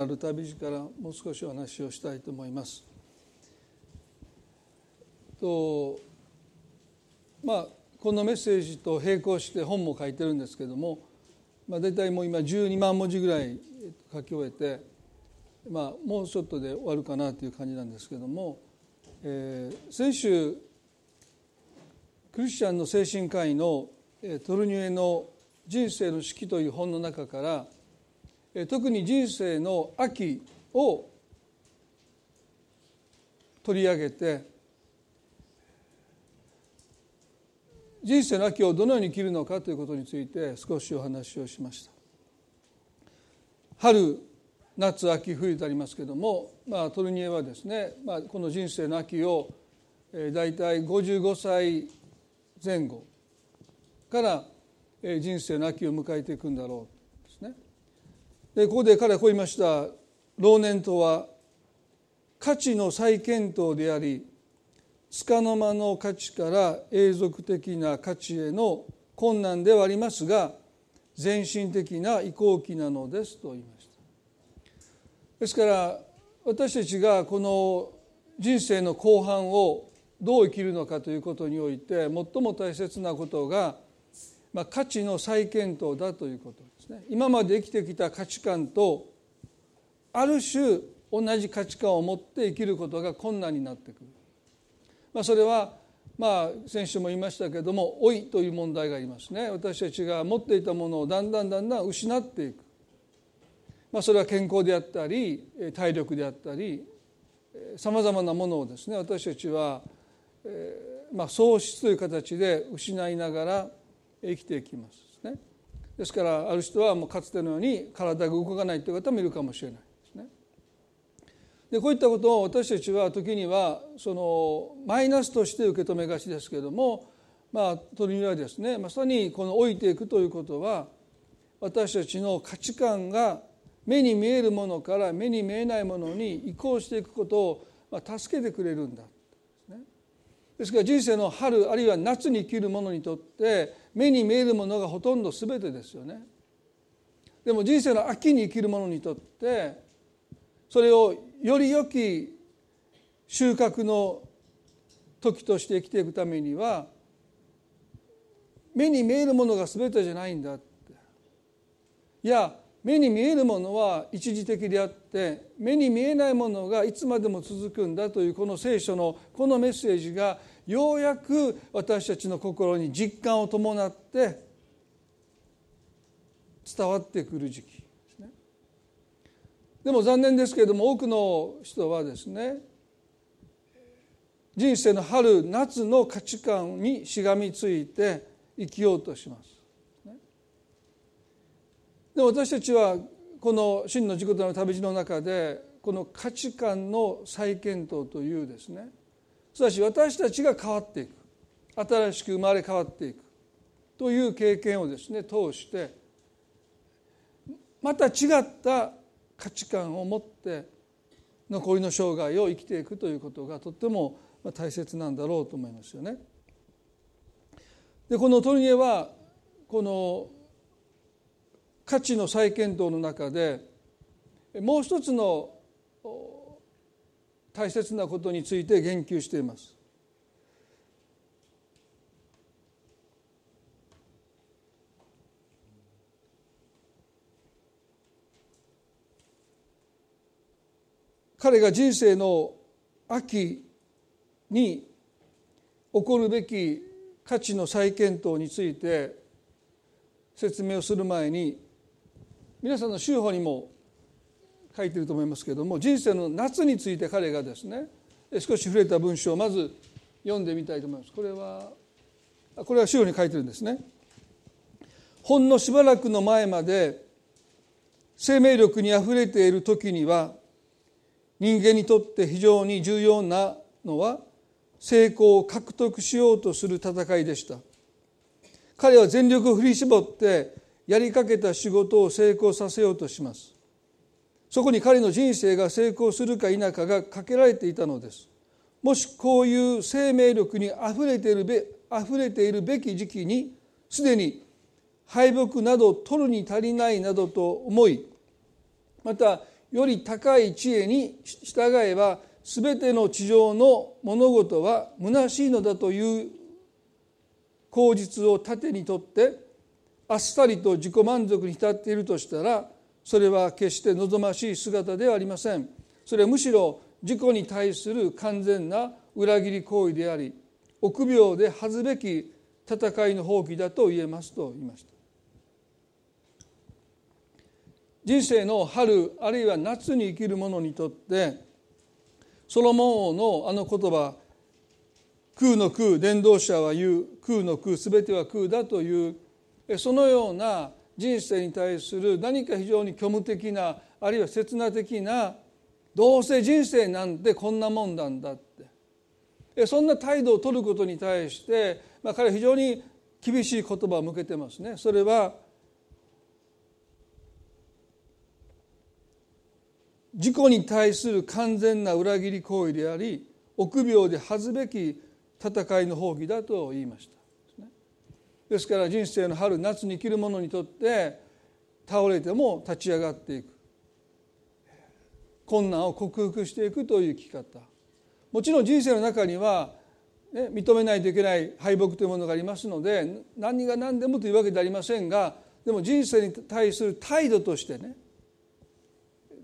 ある旅路からもう少しお話をしたいと思います。とまあこのメッセージと並行して本も書いてるんですけども、まあ、大体もう今12万文字ぐらい書き終えて、まあ、もうちょっとで終わるかなという感じなんですけども、えー、先週クリスチャンの精神科医のトルニュエの「人生の式」という本の中から「特に人生の秋を取り上げて人生の秋をどのように生きるのかということについて少しお話をしました。春夏秋冬とありますけれども、まあ、トルニエはですね、まあ、この人生の秋を大体55歳前後から人生の秋を迎えていくんだろうでここで彼はこう言いました。老年とは価値の再検討であり束の間の価値から永続的な価値への困難ではありますが全身的な移行期なのですと言いました。ですから私たちがこの人生の後半をどう生きるのかということにおいて最も大切なことが、まあ、価値の再検討だということ。ね。今まで生きてきた価値観とある種同じ価値観を持って生きることが困難になってくる、まあ、それはまあ先週も言いましたけれども老いという問題がありますね。私たちが持っていたものをだんだんだんだん失っていく、まあ、それは健康であったり体力であったりさまざまなものをですね私たちは、えーまあ、喪失という形で失いながら生きていきます。ですからある人はもうかつてのように体が動かないという方もいるかもしれないですね。でこういったことを私たちは時にはそのマイナスとして受け止めがちですけれどもまあ鳥にはですねまさにこの老いていくということは私たちの価値観が目に見えるものから目に見えないものに移行していくことを助けてくれるんだですから人生の春あるいは夏に生きる者にとって目に見えるものがほとんど全てですよね。でも人生の秋に生きる者にとってそれをより良き収穫の時として生きていくためには目に見えるものが全てじゃないんだっていや目に見えるものは一時的であって目に見えないものがいつまでも続くんだというこの聖書のこのメッセージがようやく私たちの心に実感を伴って伝わってくる時期ですね。でも残念ですけれども多くの人はですね人生の春夏の価値観にしがみついて生きようとします。で私たちはこの真の自己との旅路の中でこの価値観の再検討というですねすなわち私たちが変わっていく新しく生まれ変わっていくという経験をですね通してまた違った価値観を持って残りの生涯を生きていくということがとっても大切なんだろうと思いますよね。でこのトルニエはこの価値の再検討の中でもう一つの大切なことについて言及しています。彼が人生の秋に起こるべき価値の再検討について説明をする前に皆さんの宗法にも書いてると思いますけれども人生の夏について彼がですね少し触れた文章をまず読んでみたいと思います。これはこれは宗法に書いてるんですね。ほんのしばらくの前まで生命力にあふれている時には人間にとって非常に重要なのは成功を獲得しようとする戦いでした。彼は全力を振り絞ってやりかけた仕事を成功させようとしますそこに彼の人生が成功するか否かがかけられていたのです。もしこういう生命力にあふれているべ溢れているべき時期にすでに敗北など取るに足りないなどと思いまたより高い知恵に従えば全ての地上の物事は虚しいのだという口実を盾にとってあっさりと自己満足に浸っているとしたらそれは決して望ましい姿ではありません。それはむしろ自己に対する完全な裏切り行為であり臆病で恥ずべき戦いの放棄だと言えますと言いました。人生の春あるいは夏に生きる者にとってソロモン王のあの言葉空の空伝道者は言う空の空全ては空だというそのような人生に対する何か非常に虚無的なあるいは刹那的などうせ人生なんてこんなもんなんだってそんな態度を取ることに対して、まあ、彼は非常に厳しい言葉を向けてますね。それは自己に対する完全な裏切り行為であり臆病で恥ずべき戦いの放棄だと言いましたですから人生の春夏に生きる者にとって倒れても立ち上がっていく。困難を克服していくという生き方。もちろん人生の中には、ね、認めないといけない敗北というものがありますので何が何でもというわけではありませんがでも人生に対する態度としてね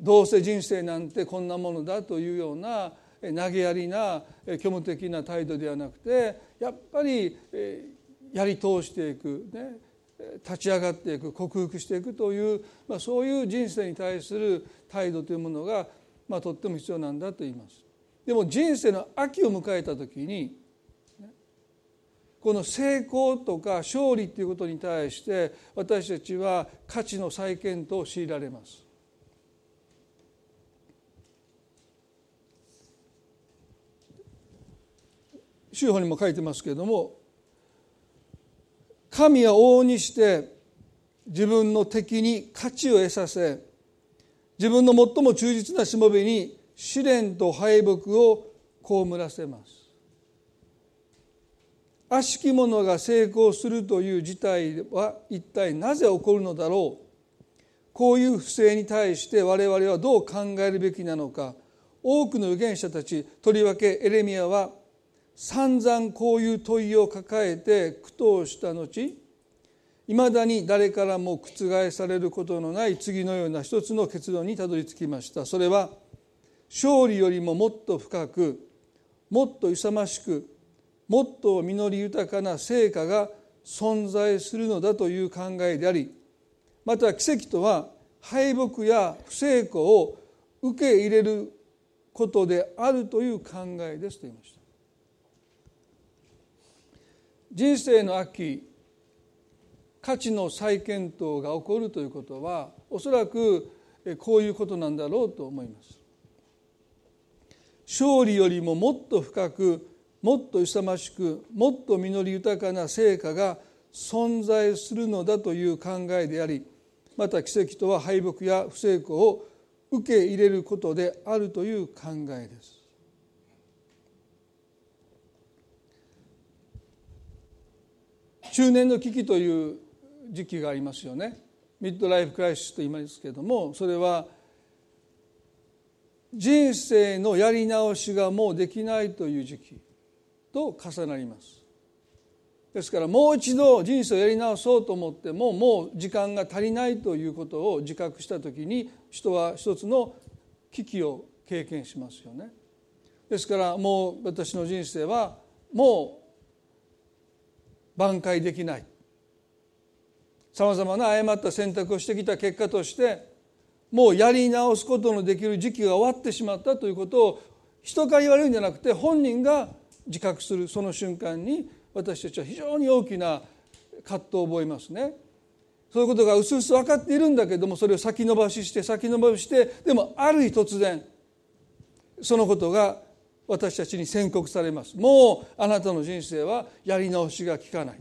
どうせ人生なんてこんなものだというような投げやりな虚無的な態度ではなくてやっぱりやり通していく、ね、立ち上がっていく克服していくという、まあ、そういう人生に対する態度というものが、まあ、とっても必要なんだと言います。でも人生の秋を迎えた時にこの成功とか勝利ということに対して私たちは価値の再検討を強いられます。宗法にも書いてますけれども神は往にして自分の敵に勝ちを得させ自分の最も忠実なしもべに試練と敗北を被らせます。悪しき者が成功するという事態は一体なぜ起こるのだろう。こういう不正に対して我々はどう考えるべきなのか。多くの預言者たちとりわけエレミアは散々こういう問いを抱えて苦闘した後いまだに誰からも覆されることのない次のような一つの結論にたどり着きましたそれは勝利よりももっと深くもっと勇ましくもっと実り豊かな成果が存在するのだという考えでありまた奇跡とは敗北や不成功を受け入れることであるという考えですと言いました。人生の秋価値の再検討が起こるということはおそらくこういうことなんだろうと思います。勝利よりももっと深くもっと勇ましくもっと実り豊かな成果が存在するのだという考えでありまた奇跡とは敗北や不成功を受け入れることであるという考えです。中年の危機という時期がありますよね。ミッドライフクライシスと言いますけれどもそれは人生のやり直しがもうできないという時期と重なります。ですからもう一度人生をやり直そうと思ってももう時間が足りないということを自覚した時に人は一つの危機を経験しますよね。ですからもう私の人生はもう挽回できないさまざまな誤った選択をしてきた結果としてもうやり直すことのできる時期が終わってしまったということを人から言われるんじゃなくて本人が自覚するその瞬間に私たちは非常に大きな葛藤を覚えますね。そういうことがうすうす分かっているんだけどもそれを先延ばしして先延ばししてでもある日突然そのことが私たちに宣告されます。もうあなたの人生はやり直しがきかない。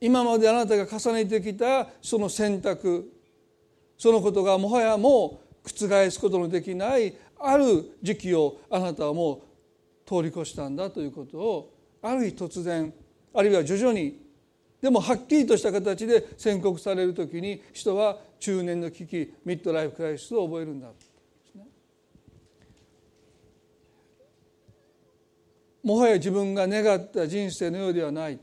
今まであなたが重ねてきたその選択そのことがもはやもう覆すことのできないある時期をあなたはもう通り越したんだということをある日突然あるいは徐々にでもはっきりとした形で宣告される時に人は中年の危機ミッドライフクライシスを覚えるんだ。もはや自分が願った人生のようではない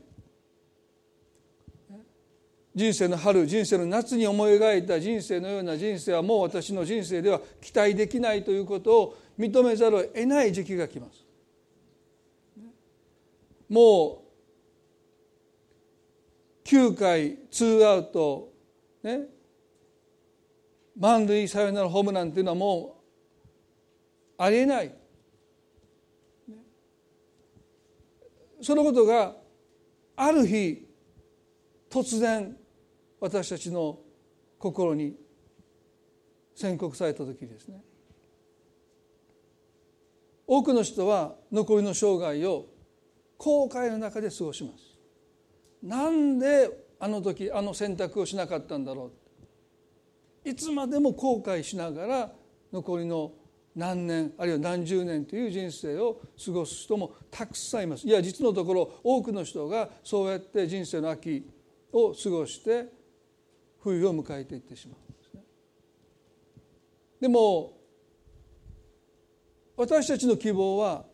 人生の春人生の夏に思い描いた人生のような人生はもう私の人生では期待できないということを認めざるを得ない時期が来ます。もう9回ツーアウト、ね、満塁サヨナラホームランっていうのはもうありえない。そのことがある日突然私たちの心に宣告された時ですね。多くの人は残りの生涯を後悔の中で過ごします。なんであの時あの選択をしなかったんだろう。いつまでも後悔しながら残りの何年あるいは何十年という人生を過ごす人もたくさんいますいや実のところ多くの人がそうやって人生の秋を過ごして冬を迎えていってしまうんですね。でも私たちの希望は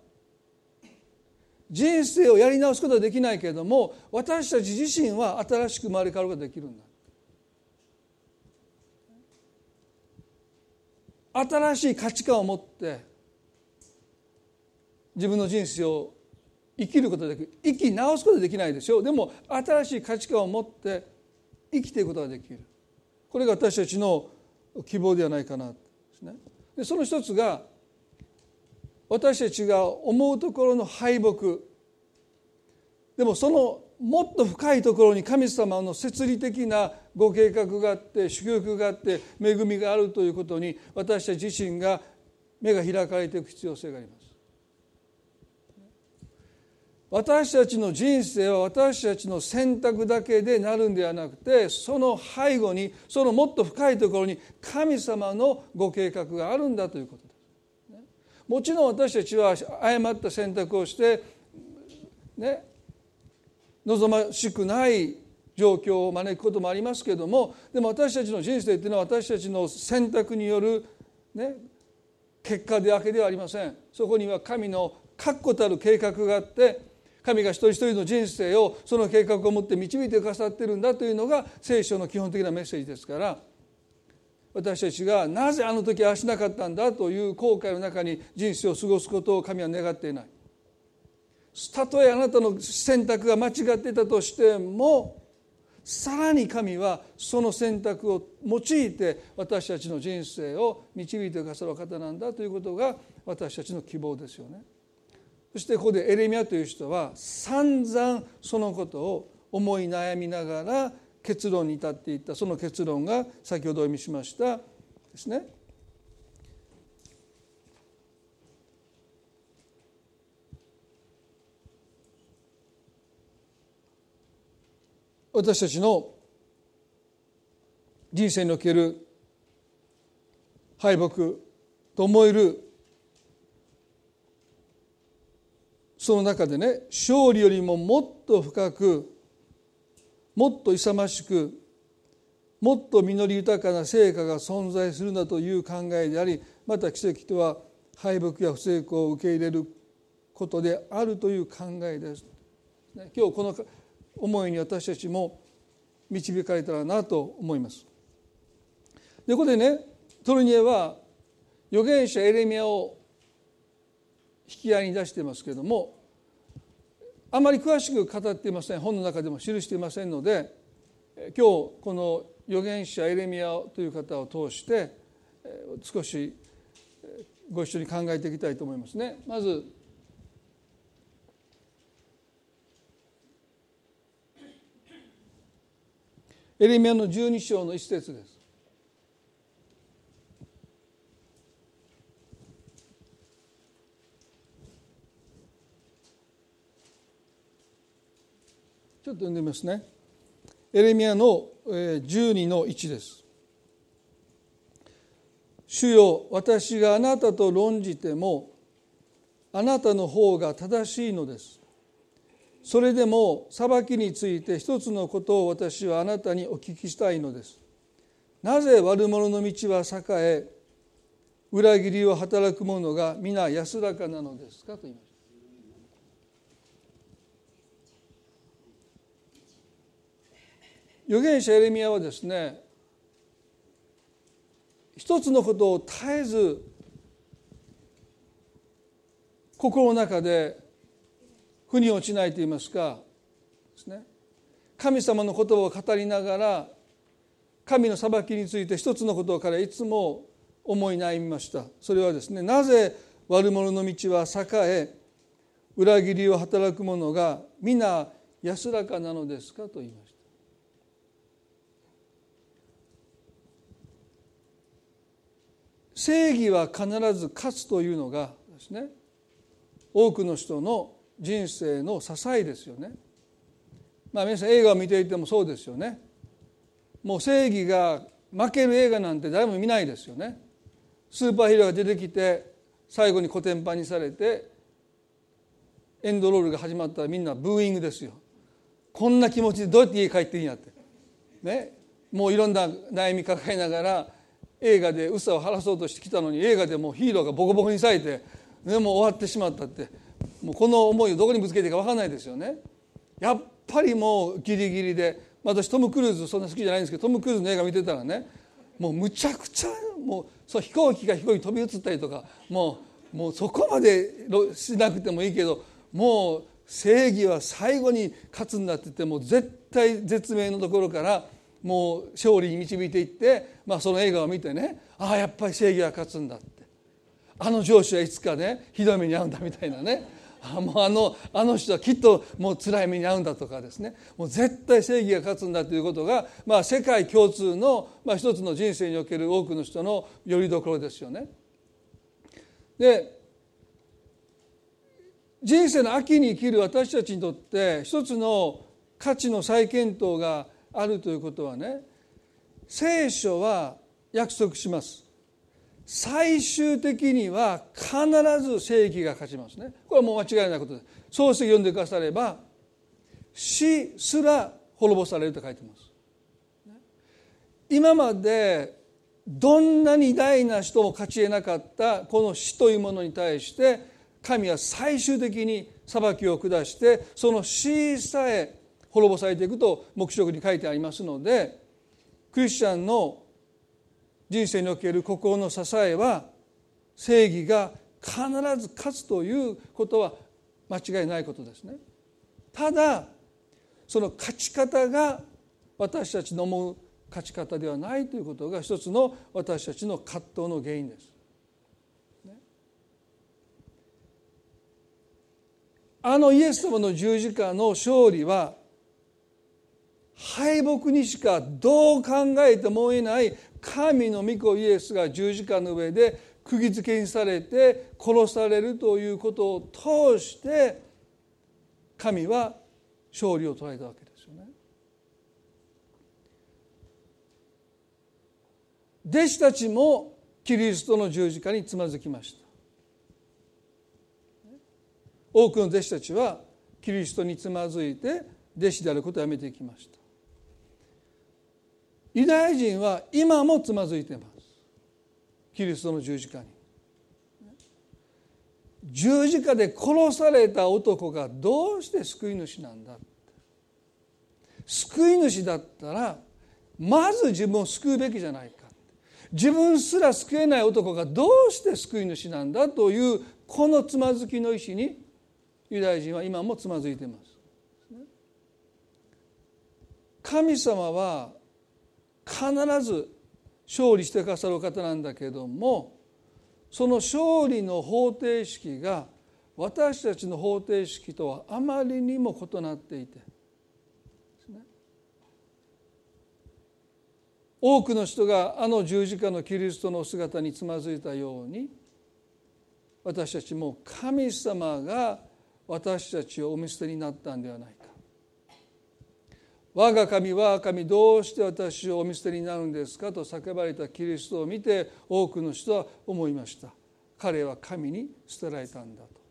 人生をやり直すことはできないけれども私たち自身は新しく生まれ変わることができるんだ新しい価値観を持って自分の人生を生きることができる生き直すことはできないでしょう。でも新しい価値観を持って生きていくことができる。これが私たちの希望ではないかなですね。でその一つが私たちが思うところの敗北。でもそのもっと深いところに神様の摂理的なご計画があって祝福があって恵みがあるということに私たち自身が目が開かれていく必要性があります。私たちの人生は私たちの選択だけでなるんではなくてその背後にそのもっと深いところに神様のご計画があるんだということです。もちろん私たちは誤った選択をしてね望ましくない状況を招くこともありますけれどもでも私たちの人生というのは私たちの選択による、ね、結果だけではありませんそこには神の確固たる計画があって神が一人一人の人生をその計画を持って導いてくださってるんだというのが聖書の基本的なメッセージですから私たちがなぜあの時ああしなかったんだという後悔の中に人生を過ごすことを神は願っていない。たとえあなたの選択が間違っていたとしてもさらに神はその選択を用いて私たちの人生を導いてくださる方なんだということが私たちの希望ですよね。そしてここでエレミアという人は散々そのことを思い悩みながら結論に至っていったその結論が先ほどお読みしましたですね。私たちの人生における敗北と思えるその中でね勝利よりももっと深くもっと勇ましくもっと実り豊かな成果が存在するんだという考えでありまた奇跡とは敗北や不成功を受け入れることであるという考えです。今日この思いに私たちも導かれたらなと思います。でここでねトルニエは預言者エレミアを引き合いに出してますけれどもあまり詳しく語っていません本の中でも記していませんので今日この預言者エレミアという方を通して少しご一緒に考えていきたいと思いますね。まずエレミアの12章の一節です。ちょっと読んでみますね。エレミアの12の1です。主よ私があなたと論じてもあなたの方が正しいのです。それでも裁きについて一つのことを私はあなたにお聞きしたいのです。なぜ悪者の道は栄え裏切りを働く者が皆安らかなのですかと言いました預言者エレミアはですね一つのことを絶えず心の中で腑に落ちないと言いますかですね。神様の言葉を語りながら神の裁きについて一つのことを彼いつも思い悩みました。それはですねなぜ悪者の道は栄え裏切りを働く者が皆安らかなのですか？と言いました。正義は必ず勝つというのがですね多くの人の人生の支えですよね。まあ皆さん映画を見ていてもそうですよね。もう正義が負ける映画なんて誰も見ないですよね。スーパーヒーローが出てきて最後にコテンパンにされてエンドロールが始まったらみんなブーイングですよ。こんな気持ちでどうやって家帰っていいんやって。ね。もういろんな悩み抱えながら映画で嘘を晴らそうとしてきたのに映画でもうヒーローがボコボコにされてでも終わってしまったってもうこの思いをどこにぶつけていいか分かんないですよね。やっぱりもうギリギリで私トム・クルーズそんな好きじゃないんですけどトム・クルーズの映画見てたらねもうむちゃくちゃもうそう飛行機が飛行機飛び移ったりとかもうもうそこまでしなくてもいいけどもう正義は最後に勝つんだって言ってもう絶対絶命のところからもう勝利に導いていって、まあ、その映画を見てねああやっぱり正義は勝つんだってあの上司はいつかねひどい目に遭うんだみたいなね。あもうあのあの人はきっともう辛い目に遭うんだとかですね。もう絶対正義が勝つんだということが、まあ、世界共通の、まあ、一つの人生における多くの人のよりどころですよね。で人生の秋に生きる私たちにとって一つの価値の再検討があるということはね聖書は約束します。最終的には必ず正義が勝ちますね。これはもう間違いないことです。漱石読んでくだされば死すら滅ぼされると書いてます。今までどんなに偉大な人も勝ち得なかったこの死というものに対して神は最終的に裁きを下してその死さえ滅ぼされていくと黙示録に書いてありますのでクリスチャンの人生における心の支えは正義が必ず勝つということは間違いないことですね。ただその勝ち方が私たちの思う勝ち方ではないということが一つの私たちの葛藤の原因です。あのイエス様の十字架の勝利は敗北にしかどう考えてもいない神の御子イエスが十字架の上で釘付けにされて殺されるということを通して神は勝利を捉えたわけですよね。弟子たちもキリストの十字架につまずきました。多くの弟子たちはキリストにつまずいて弟子であることをやめていきました。ユダヤ人は今もつまずいてます。キリストの十字架に。十字架で殺された男がどうして救い主なんだ救い主だったらまず自分を救うべきじゃないか自分すら救えない男がどうして救い主なんだというこのつまずきの意思にユダヤ人は今もつまずいています。神様は必ず勝利してくださる方なんだけどもその勝利の方程式が私たちの方程式とはあまりにも異なっていて多くの人があの十字架のキリストの姿につまずいたように私たちも神様が私たちをお見捨てになったんではない我が神我が神どうして私をお見捨てになるんですかと叫ばれたキリストを見て多くの人は思いました。彼は神に捨てられたんだと。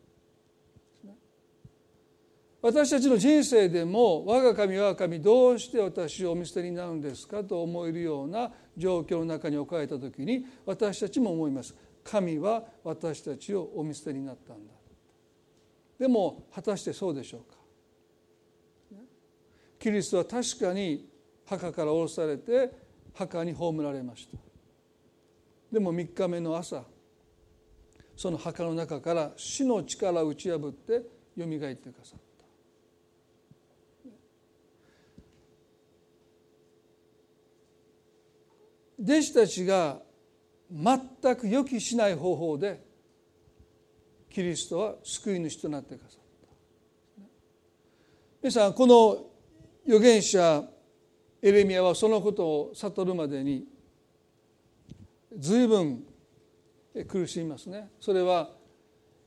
私たちの人生でも我が神我が神どうして私をお見捨てになるんですかと思えるような状況の中に置かれた時に私たちも思います。神は私たちをお見捨てになったんだ。でも果たしてそうでしょうか？キリストは確かに墓から下ろされて墓に葬られました。でも3日目の朝その墓の中から死の力を打ち破ってよみがえってくださった。弟子たちが全く予期しない方法でキリストは救い主となってくださった。皆さんこの預言者エレミアはそのことを悟るまでに随分苦しみますね。それは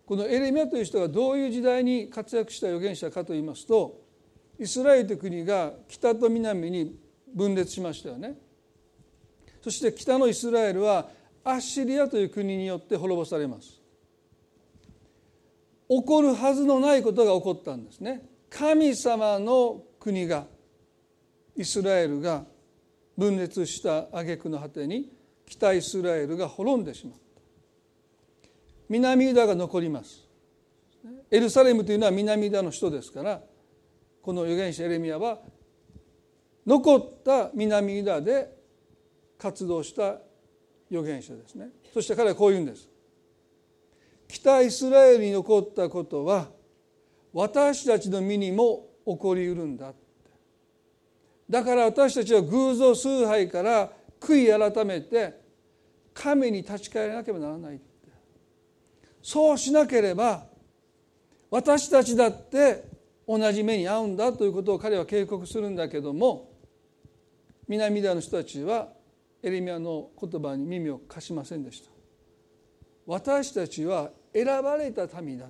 このエレミアという人がどういう時代に活躍した預言者かといいますとイスラエルという国が北と南に分裂しましたよね。そして北のイスラエルはアッシリアという国によって滅ぼされます。起こるはずのないことが起こったんですね。神様の国がイスラエルが分裂した挙句の果てに北イスラエルが滅んでしまった。南ユダが残ります。エルサレムというのは南ユダの首都ですからこの預言者エレミアは残った南ユダで活動した預言者ですね。そして彼はこう言うんです。北イスラエルに残ったことは私たちの身にも起こりうるんだだから私たちは偶像崇拝から悔い改めて神に立ち返らなければならないそうしなければ私たちだって同じ目に遭うんだということを彼は警告するんだけども南ダの人たちはエレミアの言葉に耳を貸しませんでした。私たちは選ばれた民だ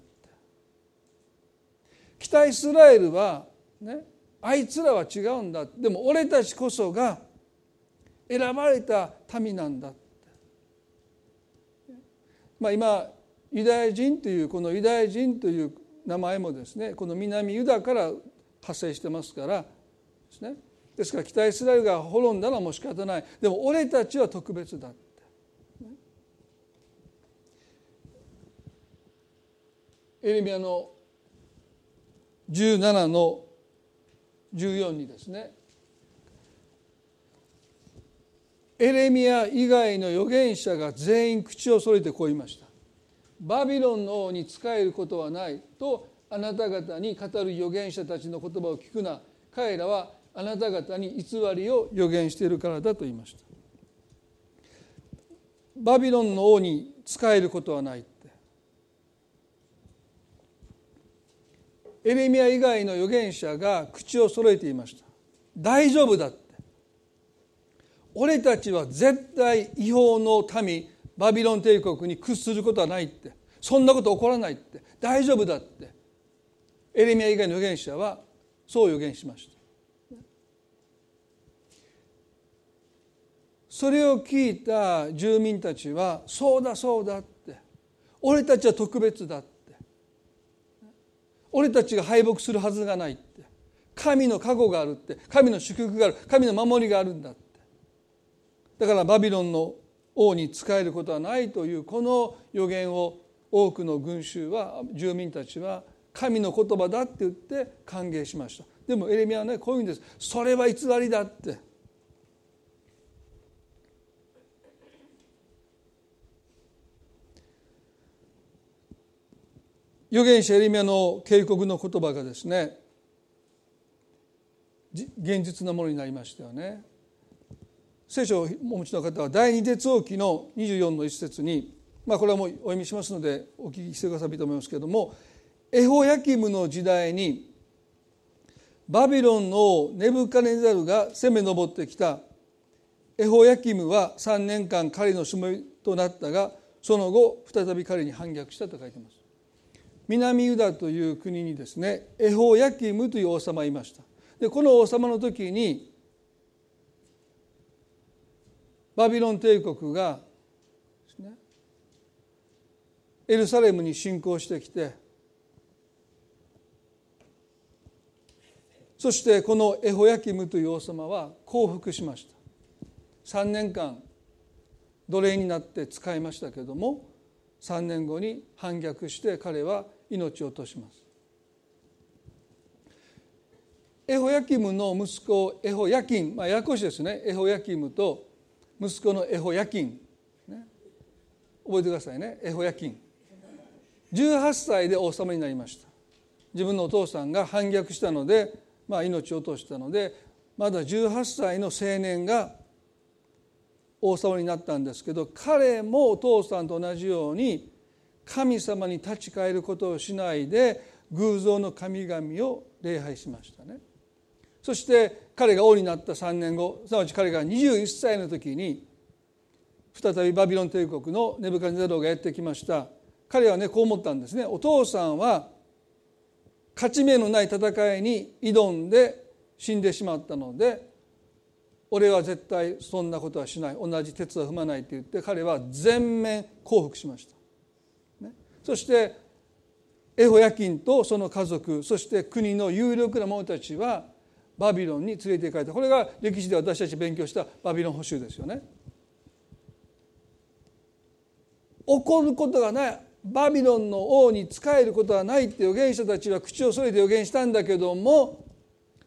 北イスラエルはねあいつらは違うんだ。でも俺たちこそが選ばれた民なんだまあ今ユダヤ人というこのユダヤ人という名前もですねこの南ユダから発生してますからですね。ですから北イスラエルが滅んだのはもう仕方ない。でも俺たちは特別だって。エレミアの17の14にですね。エレミア以外の預言者が全員口を揃えてこう言いました。バビロンの王に仕えることはないとあなた方に語る預言者たちの言葉を聞くな。彼らはあなた方に偽りを予言しているからだと言いました。バビロンの王に仕えることはないってエレミア以外の預言者が口を揃えていました。大丈夫だって。俺たちは絶対違法の民バビロン帝国に屈することはないって。そんなこと起こらないって。大丈夫だって。エレミア以外の預言者はそう予言しました。それを聞いた住民たちはそうだそうだって。俺たちは特別だって。俺たちが敗北するはずがないって。神の加護があるって。神の祝福がある。神の守りがあるんだって。だからバビロンの王に仕えることはないというこの予言を多くの群衆は住民たちは神の言葉だって言って歓迎しました。でもエレミアはねこういうんです。それは偽りだって。預言者エリミアの警告の言葉がですね現実のものになりましたよね。聖書をお持ちの方は第二列王記の24の一節にまあこれはもうお読みしますのでお聞きしてくださいと思いますけれどもエホヤキムの時代にバビロンのネブカネザルが攻め上ってきた。エホヤキムは3年間彼のしもとなったがその後再び彼に反逆したと書いてます。南ユダという国にですねエホヤキムという王様がいました。でこの王様の時にバビロン帝国がエルサレムに侵攻してきてそしてこのエホヤキムという王様は降伏しました。3年間奴隷になって使いましたけれども3年後に反逆して彼は命を落とします。エホヤキムの息子エホヤキン、まあ、ややこしいですね。エホヤキムと息子のエホヤキン、ね、覚えてくださいね。エホヤキン。18歳で王様になりました。自分のお父さんが反逆したので、まあ、命を落としたのでまだ18歳の青年が王様になったんですけど彼もお父さんと同じように神様に立ち返ることをしないで偶像の神々を礼拝しましたね。そして彼が王になった3年後すなわち彼が21歳の時に再びバビロン帝国のネブカニザロがやってきました。彼はねこう思ったんですね。お父さんは勝ち目のない戦いに挑んで死んでしまったので俺は絶対そんなことはしない。同じ鉄は踏まないって言って彼は全面降伏しました、そしてエホヤキンとその家族そして国の有力な者たちはバビロンに連れて行かれた。これが歴史で私たち勉強したバビロン捕囚ですよね。起こることがないバビロンの王に仕えることはないって預言者たちは口を添えて預言したんだけども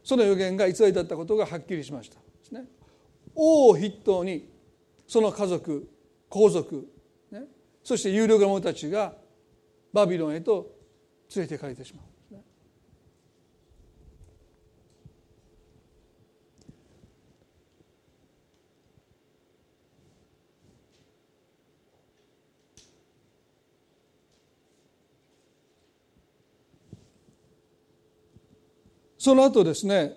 その預言が偽りだったことがはっきりしました。ね。王を筆頭にその家族皇族、ね、そして有力な者たちがバビロンへと連れて行かれてしまう。その後ですね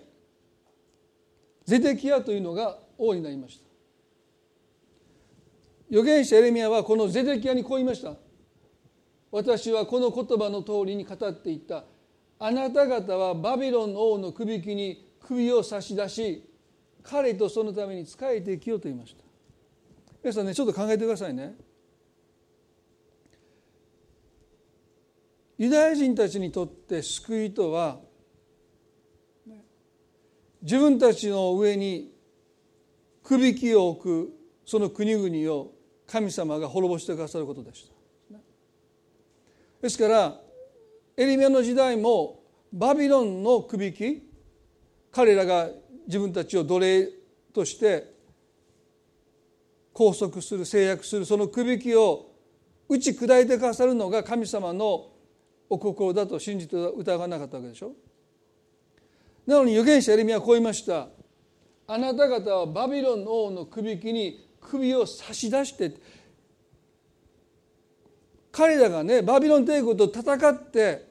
ゼデキヤというのが王になりました。預言者エレミアはこのゼデキヤにこう言いました。私はこの言葉の通りに語っていった。あなた方はバビロン王の首輝に首を差し出し彼とそのために仕えて生きようと言いました。皆さんねちょっと考えてくださいね。ユダヤ人たちにとって救いとは自分たちの上にくびきを置くその国々を神様が滅ぼしてくださることでした。ですからエリミの時代もバビロンのくびき彼らが自分たちを奴隷として拘束する制約するそのくびきを打ち砕いてくださるのが神様のお心だと信じて疑わなかったわけでしょ。なのに預言者エレミアはこう言いました。あなた方はバビロンの王の首輝に首を差し出して彼らがねバビロン帝国と戦って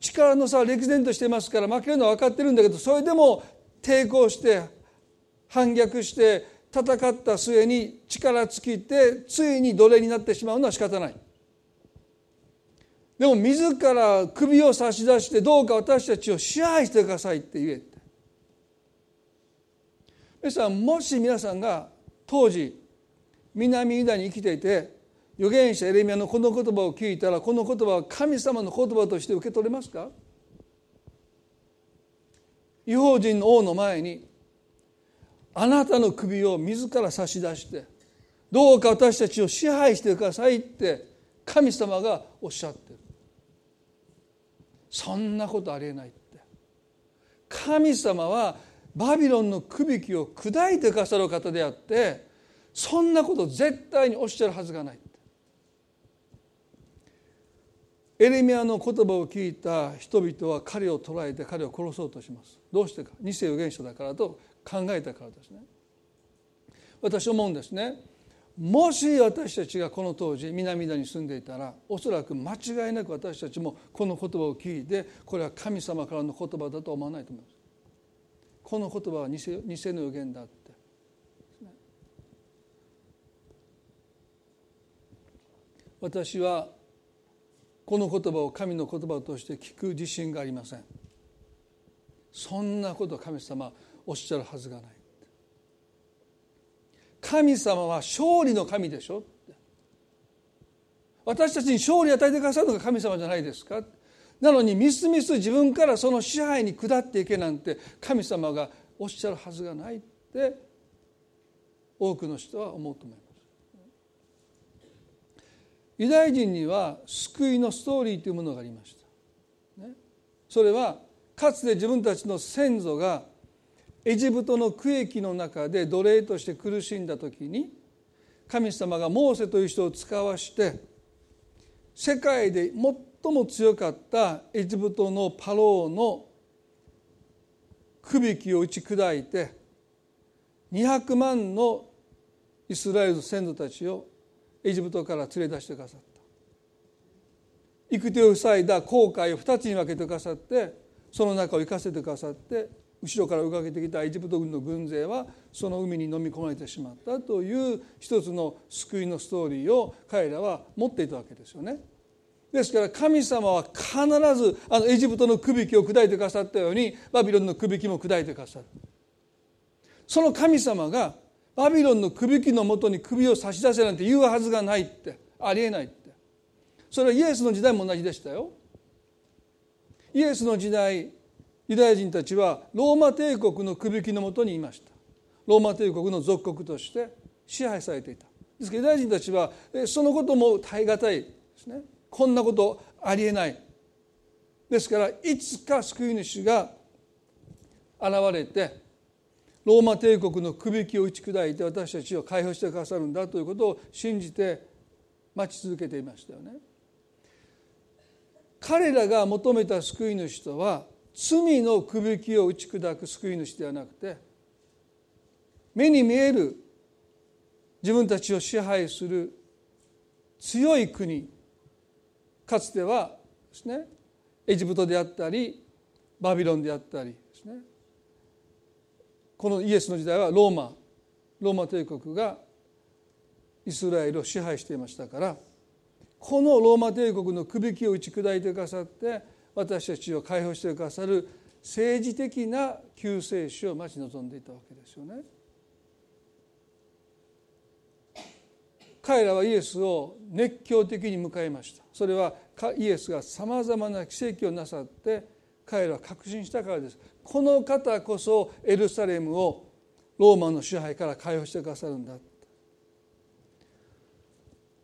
力の差は歴然としてますから負けるのは分かってるんだけどそれでも抵抗して反逆して戦った末に力尽きてついに奴隷になってしまうのは仕方ない。でも自ら首を差し出してどうか私たちを支配してくださいって言えって皆さんもし皆さんが当時南ユダに生きていて預言者エレミアのこの言葉を聞いたらこの言葉は神様の言葉として受け取れますか？違法人の王の前にあなたの首を自ら差し出してどうか私たちを支配してくださいって神様がおっしゃってる。そんなことありえないって。神様はバビロンのくびきを砕いてくださる方であってそんなこと絶対におっしゃるはずがない。エレミアの言葉を聞いた人々は彼を捕らえて彼を殺そうとします。どうしてか。二世預言者だからと考えたからですね。私思うんですね。もし私たちがこの当時南田に住んでいたらおそらく間違いなく私たちもこの言葉を聞いてこれは神様からの言葉だと思わないと思います。この言葉は偽偽の予言だって。私はこの言葉を神の言葉として聞く自信がありません。そんなこと神様おっしゃるはずがない。神様は勝利の神でしょ。私たちに勝利を与えてくださるのが神様じゃないですか。なのにみすみす自分からその支配に下っていけなんて神様がおっしゃるはずがないって多くの人は思うと思います。ユダヤ人には救いのストーリーというものがありました。それはかつて自分たちの先祖がエジプトの区域の中で奴隷として苦しんだ時に神様がモーセという人を使わして世界で最も強かったエジプトのパローのくびきを打ち砕いて200万のイスラエル先祖たちをエジプトから連れ出してくださった行く手を塞いだ航海を2つに分けてくださってその中を行かせてくださって後ろから追いかけてきたエジプト軍の軍勢はその海に飲み込まれてしまったという一つの救いのストーリーを彼らは持っていたわけですよね。ですから神様は必ずあのエジプトのくびきを砕いてくださったようにバビロンのくびきも砕いてくださる。その神様がバビロンのくびきのもとに首を差し出せなんて言うはずがないって。ありえないって。それはイエスの時代も同じでしたよ。イエスの時代ユダヤ人たちはローマ帝国のくびきのもとにいました。ローマ帝国の属国として支配されていた。ですからユダヤ人たちはそのことも耐え難いですね。こんなことありえない。ですからいつか救い主が現れてローマ帝国のくびきを打ち砕いて私たちを解放してくださるんだということを信じて待ち続けていましたよね。彼らが求めた救い主とは罪のくびきを打ち砕く救い主ではなくて目に見える自分たちを支配する強い国かつてはですねエジプトであったりバビロンであったりこのイエスの時代はローマローマ帝国がイスラエルを支配していましたからこのローマ帝国のくびきを打ち砕いてくださって私たちを解放してくださる政治的な救世主を待ち望んでいたわけですよね。彼らはイエスを熱狂的に迎えましたそれはイエスがさまざまな奇跡をなさって彼らは確信したからですこの方こそエルサレムをローマの支配から解放してくださるんだ。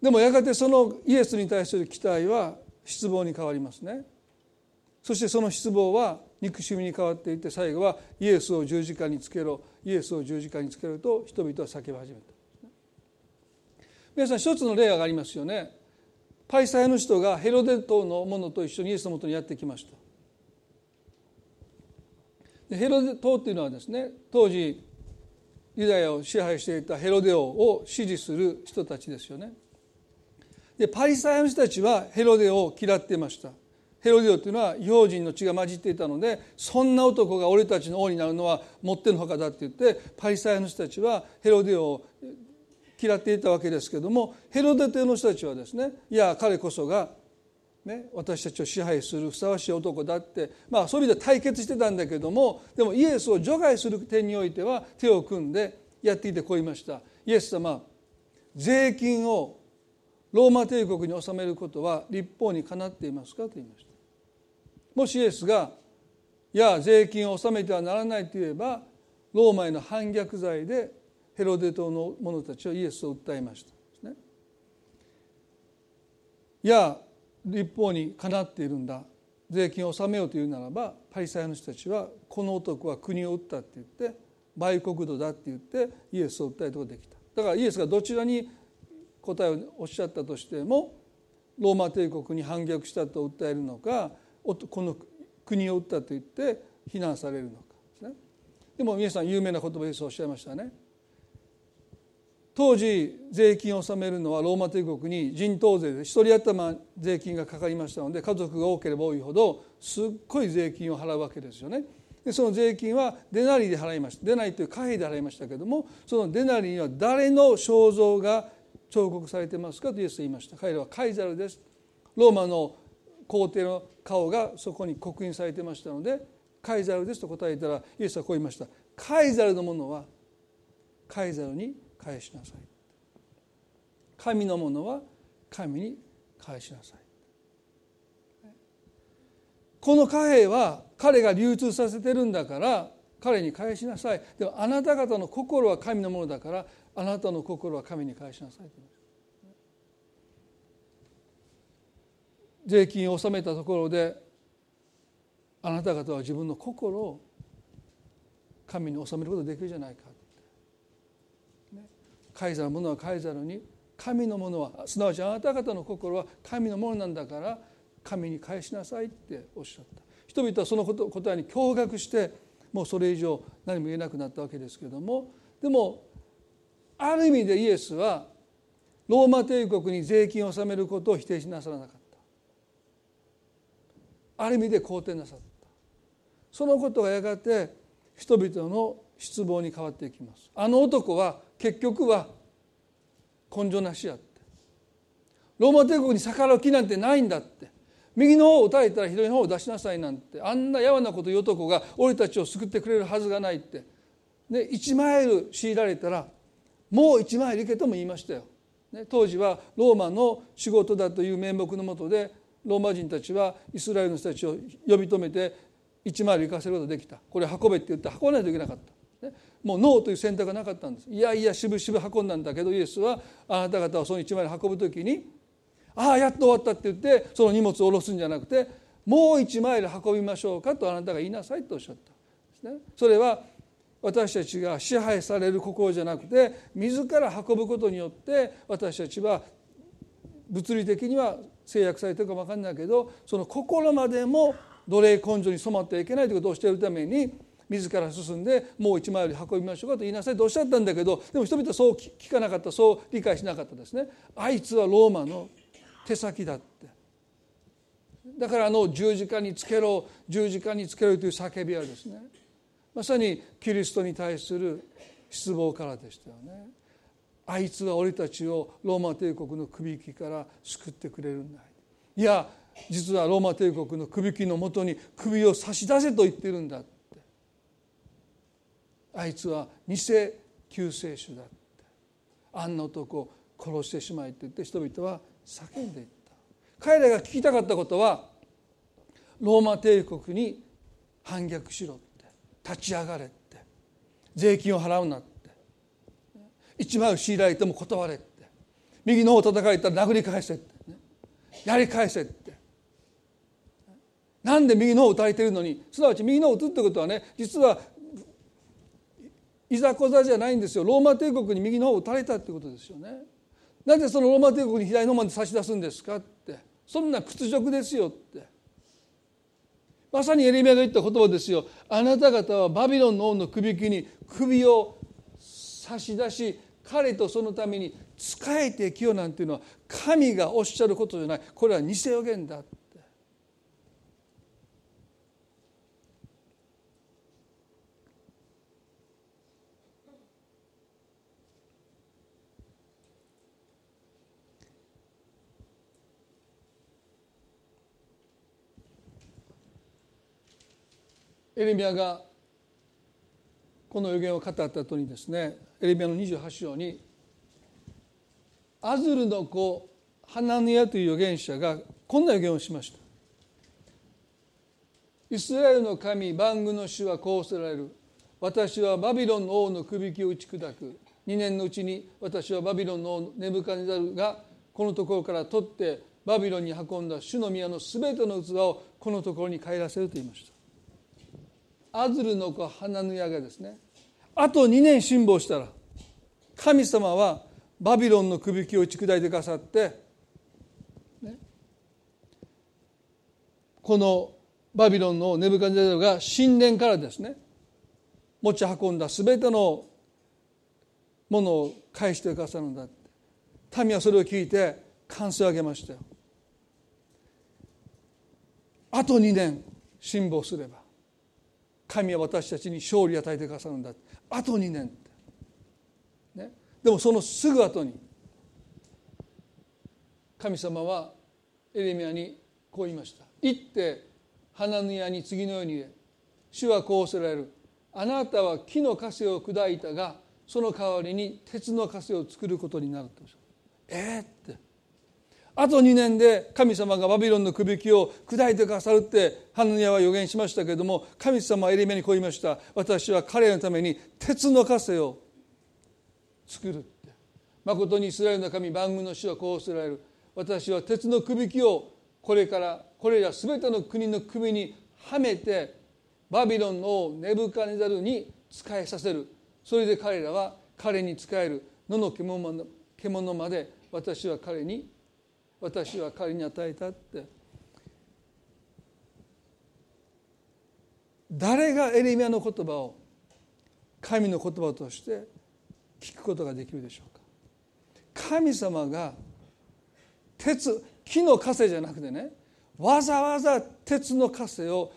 でもやがてそのイエスに対する期待は失望に変わりますね。そしてその失望は憎しみに変わっていって最後はイエスを十字架につけろイエスを十字架につけると人々は叫び始めた。皆さん一つの例がありますよね。パイサイの人がヘロデ島の者と一緒にイエスのもとにやってきました。ヘロデ島っていうのはですね当時ユダヤを支配していたヘロデ王を支持する人たちですよね。でパリサイの人たちはヘロデを嫌っていました。ヘロデオというのは異邦人の血が混じっていたのでそんな男が俺たちの王になるのはもってのほかだって言ってパリサイの人たちはヘロデオを嫌っていたわけですけどもヘロデテの人たちはですねいや彼こそが、ね、私たちを支配するふさわしい男だってまあそういう意味で対決してたんだけどもでもイエスを除外する点においては手を組んでやっていてこう言いました。イエス様税金をローマ帝国に納めることは立法にかなっていますかと言いました。もしイエスがいや税金を納めてはならないと言えばローマへの反逆罪でヘロデ島の者たちはイエスを訴えました、ね、いや立法にかなっているんだ。税金を納めようというならばパリサイの人たちはこの男は国を売ったって言って売国土だって言ってイエスを訴えることができた。だからイエスがどちらに答えをおっしゃったとしてもローマ帝国に反逆したと訴えるのかこの国を売ったと言って非難されるのかですね。でも皆さん有名な言葉でそうおっしゃいましたね。当時税金を納めるのはローマ帝国に人頭税で一人頭税金がかかりましたので家族が多ければ多いほどすっごい税金を払うわけですよね。でその税金はデナリで払いました。デナリという貨幣で払いましたけどもそのデナリには誰の肖像が彫刻されてますかとイエスは言いました。彼らはカイザルです。ローマの皇帝の顔がそこに刻印されてましたのでカイザルですと答えたらイエスはこう言いました。カイザルのものはカイザルに返しなさい。神のものは神に返しなさい。この貨幣は彼が流通させてるんだから彼に返しなさい。でもあなた方の心は神のものだからあなたの心は神に返しなさい。税金を納めたところであなた方は自分の心を神に納めることができるじゃないか。カイザルのものはカイザルに神のものはすなわちあなた方の心は神のものなんだから神に返しなさいっておっしゃった人々はそのこと答えに驚愕してもうそれ以上何も言えなくなったわけですけれどもでもある意味でイエスはローマ帝国に税金を納めることを否定しなさらなかったある意味で肯定なさったそのことがやがて人々の失望に変わっていきますあの男は結局は根性なしやって。ローマ帝国に逆らう気なんてないんだって。右の方を打たれたら左の方を出しなさいなんて。あんなやわなこと言う男が俺たちを救ってくれるはずがないって。で1マイル強いられたらもう1マイル行けとも言いましたよ。ね、当時はローマの仕事だという名目のもとでローマ人たちはイスラエルの人たちを呼び止めて1マイル行かせることができた。これ運べって言って運ばないといけなかった。ね、もうノーという選択がなかったんですいやいやしぶしぶ運んだんだけどイエスはあなた方をその1マイル運ぶ時にああやっと終わったって言ってその荷物を下ろすんじゃなくてもう1マイル運びましょうかとあなたが言いなさいとおっしゃったですね。それは私たちが支配される心じゃなくて自ら運ぶことによって私たちは物理的には制約されてるかも分かんないけどその心までも奴隷根性に染まってはいけないということをしているために自ら進んでもう一枚より運びましょうかと言いなさいとおっしゃったんだけどでも人々はそう聞かなかったそう理解しなかったですね。あいつはローマの手先だって。だからあの十字架につけろ十字架につけろという叫びはですねまさにキリストに対する失望からでしたよね。あいつは俺たちをローマ帝国の首引きから救ってくれるんだ。いや実はローマ帝国の首引きのもとに首を差し出せと言ってるんだ。あいつは偽救世主だってあんな男を殺してしまいって言って人々は叫んでいった。彼らが聞きたかったことはローマ帝国に反逆しろって立ち上がれって税金を払うなって一枚を強いられても断れって右の方を叩かれたら殴り返せって、ね、やり返せって。なんで右の方を打たれてるのにすなわち右の方を打つってことはね実はいざこざじゃないんですよ。ローマ帝国に右の方を打たれたってことですよね。なぜそのローマ帝国に左の方まで差し出すんですかって。そんな屈辱ですよって。まさにエレミアが言った言葉ですよ。あなた方はバビロンの王の首引きに首を差し出し彼とそのために仕えてきよなんていうのは神がおっしゃることじゃない。これは偽予言だエレミアがこの予言を語った後にですねエレミアの28章にアズルの子ハナヌヤという預言者がこんな予言をしました。イスラエルの神万軍の主はこうせられる。私はバビロンの王のくびきを打ち砕く。2年のうちに私はバビロンの王ネブカネザルがこのところから取ってバビロンに運んだ主の宮のすべての器をこのところに帰らせると言いました。アズルの子ハナヌヤがですね。あと2年辛抱したら神様はバビロンのくびきを打ち砕いてくださって、ね、このバビロンのネブカネザルが神殿からですね持ち運んだ全てのものを返してくださるんだって。民はそれを聞いて歓声を上げましたよ。あと2年辛抱すれば神は私たちに勝利を与えてくださるんだ。あと2年、ね、でもそのすぐ後に神様はエレミアにこう言いました。行って花の屋に次のように言え。主はこうせられる。あなたは木の枷を砕いたがその代わりに鉄の枷を作ることになるとえー、って。あと2年で神様がバビロンのくびきを砕いてくださるってハヌニアは予言しましたけれども神様はエリメにこう言いました。私は彼のために鉄の枷を作るって。誠にイスラエルの神番組の主はこうすられる。私は鉄のくびきをこれからこれら全ての国の首にはめてバビロンをネブカネザルに仕えさせる。それで彼らは彼に仕える。野の獣まで私は彼に私は彼に与えたって。誰がエレミアの言葉を神の言葉として聞くことができるでしょうか。神様が鉄木の枷じゃなくてねわざわざ鉄の枷を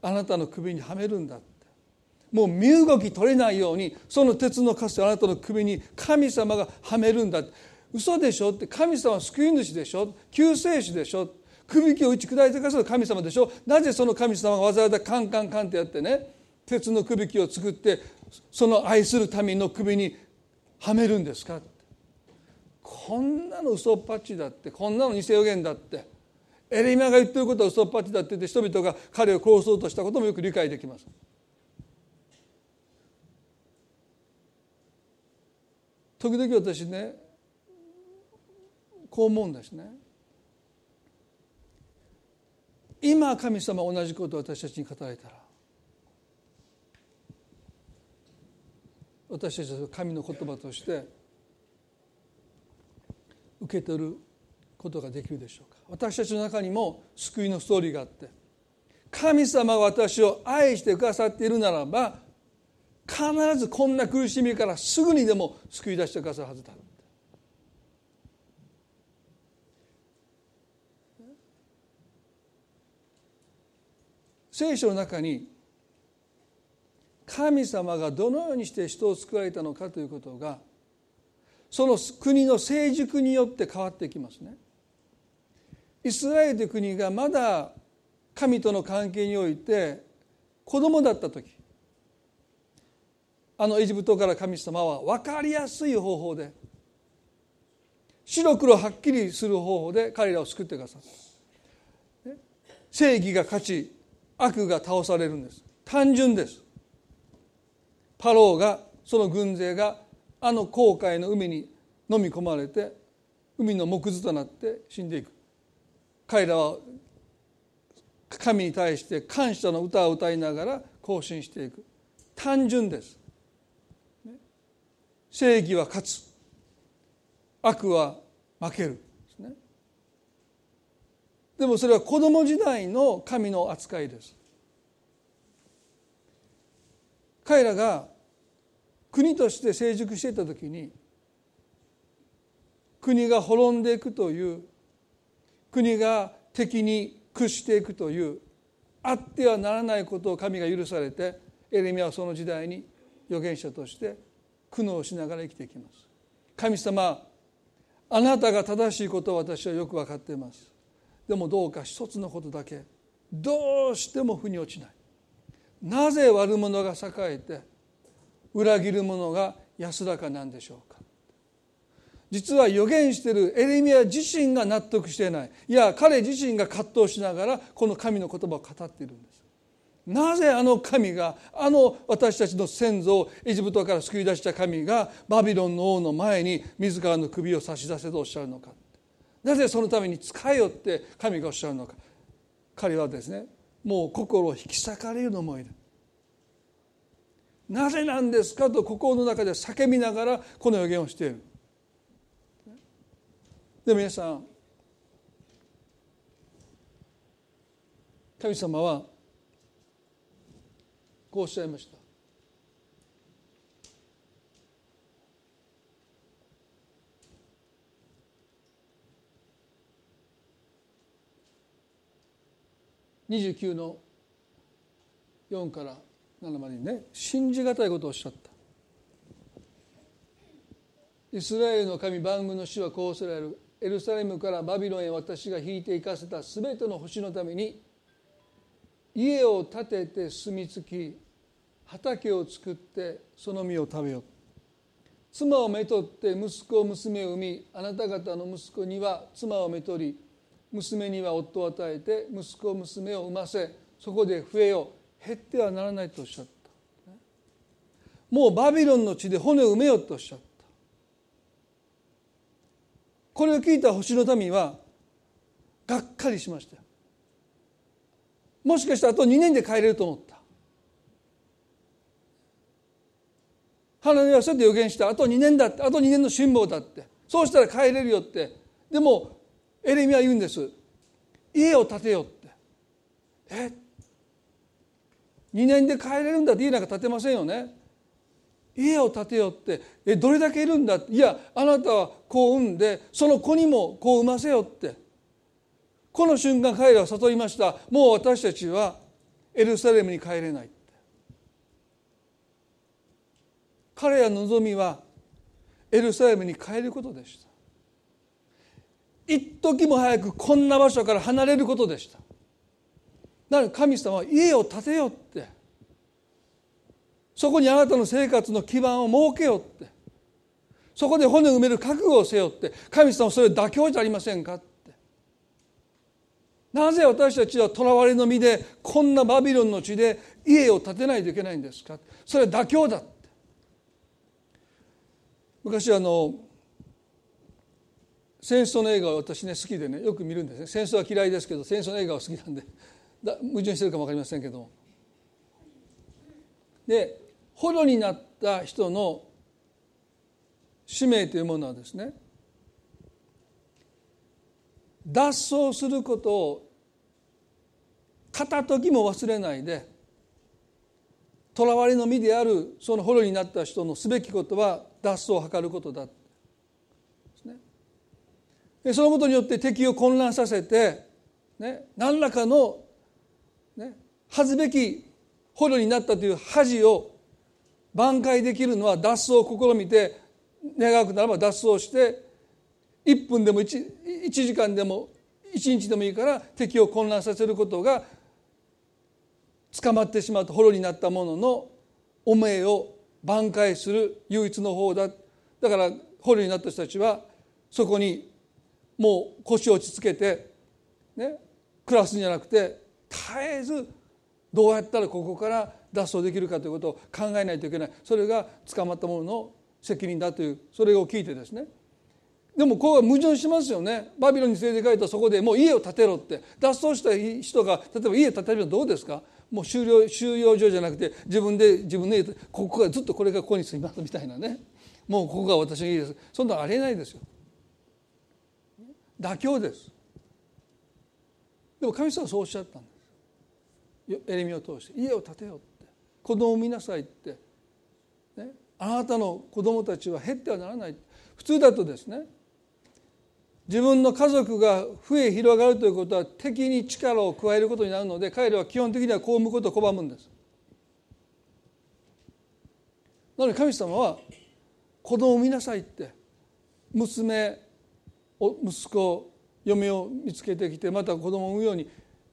あなたの首にはめるんだって。もう身動き取れないようにその鉄の枷をあなたの首に神様がはめるんだって。嘘でしょ？って神様は救い主でしょ？救世主でしょ？首輝を打ち砕いてくださる神様でしょ？なぜその神様がわざわざカンカンカンってやってね鉄の首輝を作ってその愛する民の首にはめるんですか？こんなの嘘っぱちだってこんなの偽予言だってエレミアが言ってることは嘘っぱちだって言って人々が彼を殺そうとしたこともよく理解できます。時々私ねこう思うんですね。今神様同じことを私たちに語られたら私たちは神の言葉として受け取ることができるでしょうか私たちの中にも救いのストーリーがあって神様が私を愛してくださっているならば必ずこんな苦しみからすぐにでも救い出してくださるはずだ聖書の中に神様がどのようにして人を救われたのかということがその国の成熟によって変わってきますね。イスラエルという国がまだ神との関係において子供だった時あのエジプトから神様は分かりやすい方法で白黒はっきりする方法で彼らを救ってくださった正義が勝ち悪が倒されるんです。単純です。パローがその軍勢があの航海の海に飲み込まれて海の木図となって死んでいく。彼らは神に対して感謝の歌を歌いながら行進していく。単純です。正義は勝つ。悪は負ける。でもそれは子供時代の神の扱いです。彼らが国として成熟していた時に国が滅んでいくという国が敵に屈していくというあってはならないことを神が許されてエレミアはその時代に預言者として苦悩しながら生きていきます。神様あなたが正しいことを私はよく分かっています。でもどうか一つのことだけ。どうしても腑に落ちない。なぜ悪者が栄えて裏切る者が安らかなんでしょうか。実は予言しているエレミア自身が納得していない。いや彼自身が葛藤しながらこの神の言葉を語っているんです。なぜあの神があの私たちの先祖をエジプトから救い出した神がバビロンの王の前に自らの首を差し出せとおっしゃるのか。なぜそのために使えよって神がおっしゃるのか。彼はですねもう心を引き裂かれる思いでなぜなんですかと心の中で叫びながらこの予言をしている。で皆さん神様はこうおっしゃいました。29の4から7までにね信じがたいことをおっしゃった。イスラエルの神番組の主はこうせられる。エルサレムからバビロンへ私が引いて行かせた全ての星のために家を建てて住み着き畑を作ってその実を食べよ妻をめとって息子娘を産みあなた方の息子には妻をめとり娘には夫を与えて息子娘を産ませそこで増えよう減ってはならないとおっしゃった。もうバビロンの地で骨を埋めよとおっしゃった。これを聞いた星の民はがっかりしました。もしかしたらあと2年で帰れると思った。花のはそうやって予言した。あと2年だってあと2年の辛抱だって。そうしたら帰れるよって。でもエレミは言うんです。家を建てよって。え？2年で帰れるんだって。家なんか建てませんよね。家を建てよって。えどれだけいるんだ？いやあなたは子を産んでその子にも子を産ませよって。この瞬間彼らは悟りました。もう私たちはエルサレムに帰れない彼らの望みはエルサレムに帰ることでした。一時も早くこんな場所から離れることでした。なので神様は家を建てよって。そこにあなたの生活の基盤を設けよって。そこで骨を埋める覚悟をせよって。神様はそれ妥協じゃありませんかって。なぜ私たちは囚われの身でこんなバビロンの地で家を建てないといけないんですかそれは妥協だって。昔あの戦争の映画を私ね好きでねよく見るんですね。戦争は嫌いですけど戦争の映画は好きなんで。だ矛盾してるかも分かりませんけど。で捕虜になった人の使命というものはですね脱走することを片時も忘れないで囚われの身であるその捕虜になった人のすべきことは脱走を図ることだでそのことによって敵を混乱させて、ね、何らかの、ね、恥ずべき捕虜になったという恥を挽回できるのは脱走を試みて願くならば脱走して1分でも 1, 1時間でも1日でもいいから敵を混乱させることが捕まってしまうと捕虜になった者の汚名を挽回する唯一の方だ。だから捕虜になった人たちはそこにもう腰を落ち着けてね暮らすんじゃなくて絶えずどうやったらここから脱走できるかということを考えないといけない。それが捕まった者の責任だというそれを聞いてですね。でもここは矛盾しますよね。バビロンに連れて帰ったそこでもう家を建てろって。脱走した人が例えば家建てるのどうですか？もう収容収容所じゃなくて自分で自分でここがずっとこれがここに住みますみたいなね。もうここが私の家です。そんなのありえないですよ。妥協です。でも神様はそうおっしゃったんです。エレミを通して。家を建てようって。子供を見なさいって、ね、あなたの子供たちは減ってはならない。普通だとですね。自分の家族が増え広がるということは敵に力を加えることになるので彼らは基本的にはこうむことを拒むんです。なので神様は子供を見なさいって。娘息子嫁を見つけてきてまた子供を産むように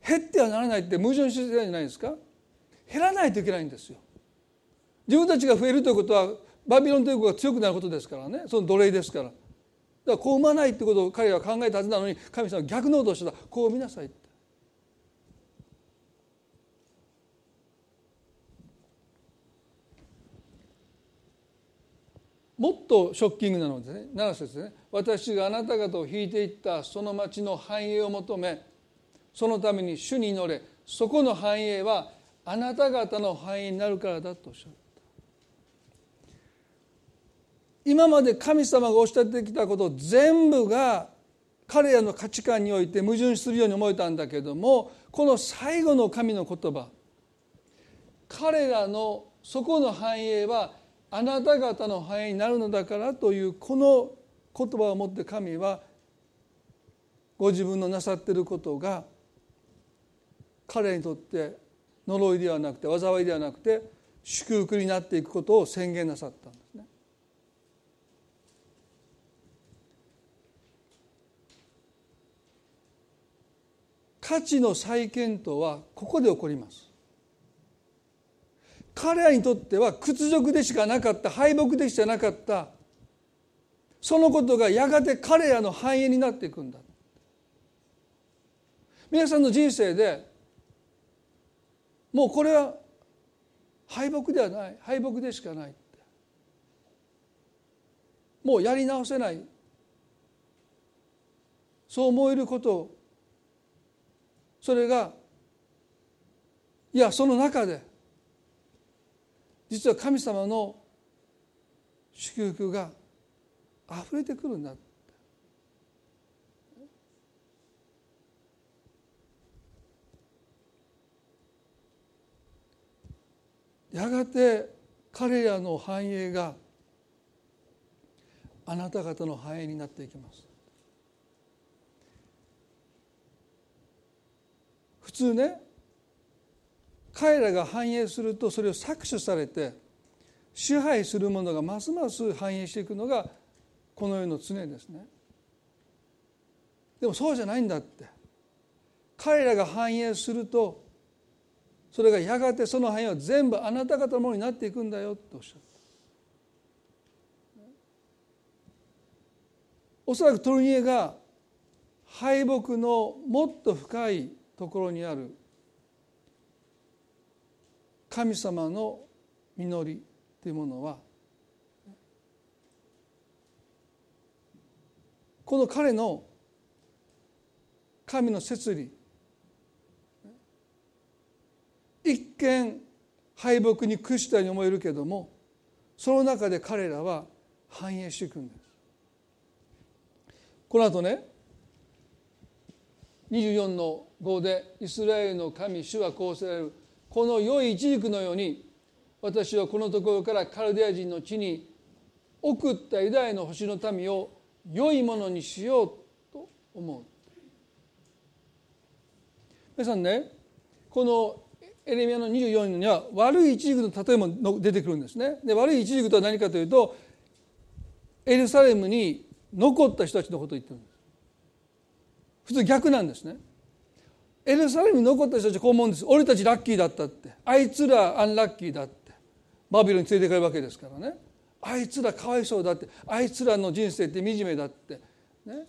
減ってはならないって矛盾してたんじゃないですか？減らないといけないんですよ。自分たちが増えるということはバビロン帝国が強くなることですからね。その奴隷ですから。だからこう産まないってことを彼らは考えたはずなのに神様は逆のことをしてた。こう産みなさいって。もっとショッキングなのですね。7節ですね。私があなた方を引いていったその町の繁栄を求めそのために主に祈れ。そこの繁栄はあなた方の繁栄になるからだとおっしゃる今まで神様がおっしゃってきたこと全部が彼らの価値観において矛盾するように思えたんだけどもこの最後の神の言葉彼らのそこの繁栄はあなた方の繁栄になるのだからというこの言葉をもって神はご自分のなさっていることが彼にとって呪いではなくて災いではなくて祝福になっていくことを宣言なさったんですね。価値の再検討はここで起こります彼らにとっては屈辱でしかなかった敗北でしかなかった。そのことがやがて彼らの繁栄になっていくんだ。皆さんの人生でもうこれは敗北ではない。敗北でしかないもうやり直せない。そう思えること。それがいやその中で実は神様の祝福が溢れてくるんだ。やがて彼らの繁栄があなた方の繁栄になっていきます。普通ね彼らが繁栄するとそれを搾取されて支配するものがますます繁栄していくのがこの世の常ですね。でもそうじゃないんだって。彼らが繁栄するとそれがやがてその繁栄は全部あなた方のものになっていくんだよっておっしゃった。おそらくトルニエが敗北のもっと深いところにある神様の実りというものはこの彼の神の摂理。一見敗北に屈したように思えるけどもその中で彼らは繁栄していくんです。この後ね24の5でイスラエルの神主はこうせられる。この良い一軸のように私はこのところからカルデア人の地に送ったユダヤの星の民を良いものにしようと思う。皆さんねこのエレミアの24には悪い一軸の例えも出てくるんですね。で悪い一軸とは何かというとエルサレムに残った人たちのことを言ってるんです。普通逆なんですね。エルサレムに残った人たちはこう思うんです。俺たちラッキーだったって。あいつらアンラッキーだって。バビロンに連れていかれるわけですからね。あいつらかわいそうだって。あいつらの人生って惨めだって。ね。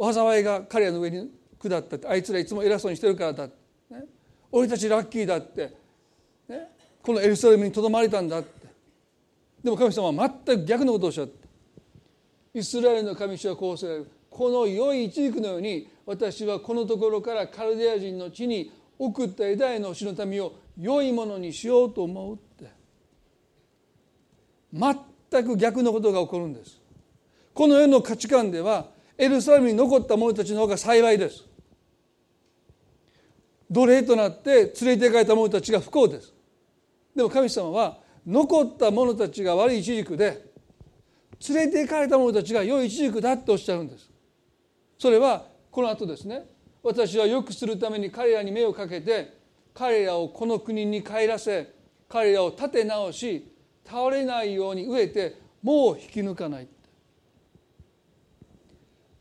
災いが彼らの上に下ったって。あいつらいつも偉そうにしてるからだって、ね、俺たちラッキーだって、ね、このエルサレムにとどまれたんだって。でも神様は全く逆のことをおっしゃって。イスラエルの神主はこうせられる。この良い一軸のように私はこのところからカルデア人の地に送ったユダヤの牛の民を良いものにしようと思うって。全く逆のことが起こるんです。この世の価値観ではエルサレムに残った者たちの方が幸いです。奴隷となって連れて行かれた者たちが不幸です。でも神様は残った者たちが悪い一軸で連れて行かれた者たちが良い一軸だっておっしゃるんです。それはこの後ですね私は良くするために彼らに目をかけて彼らをこの国に帰らせ彼らを立て直し倒れないように飢えてもう引き抜かない。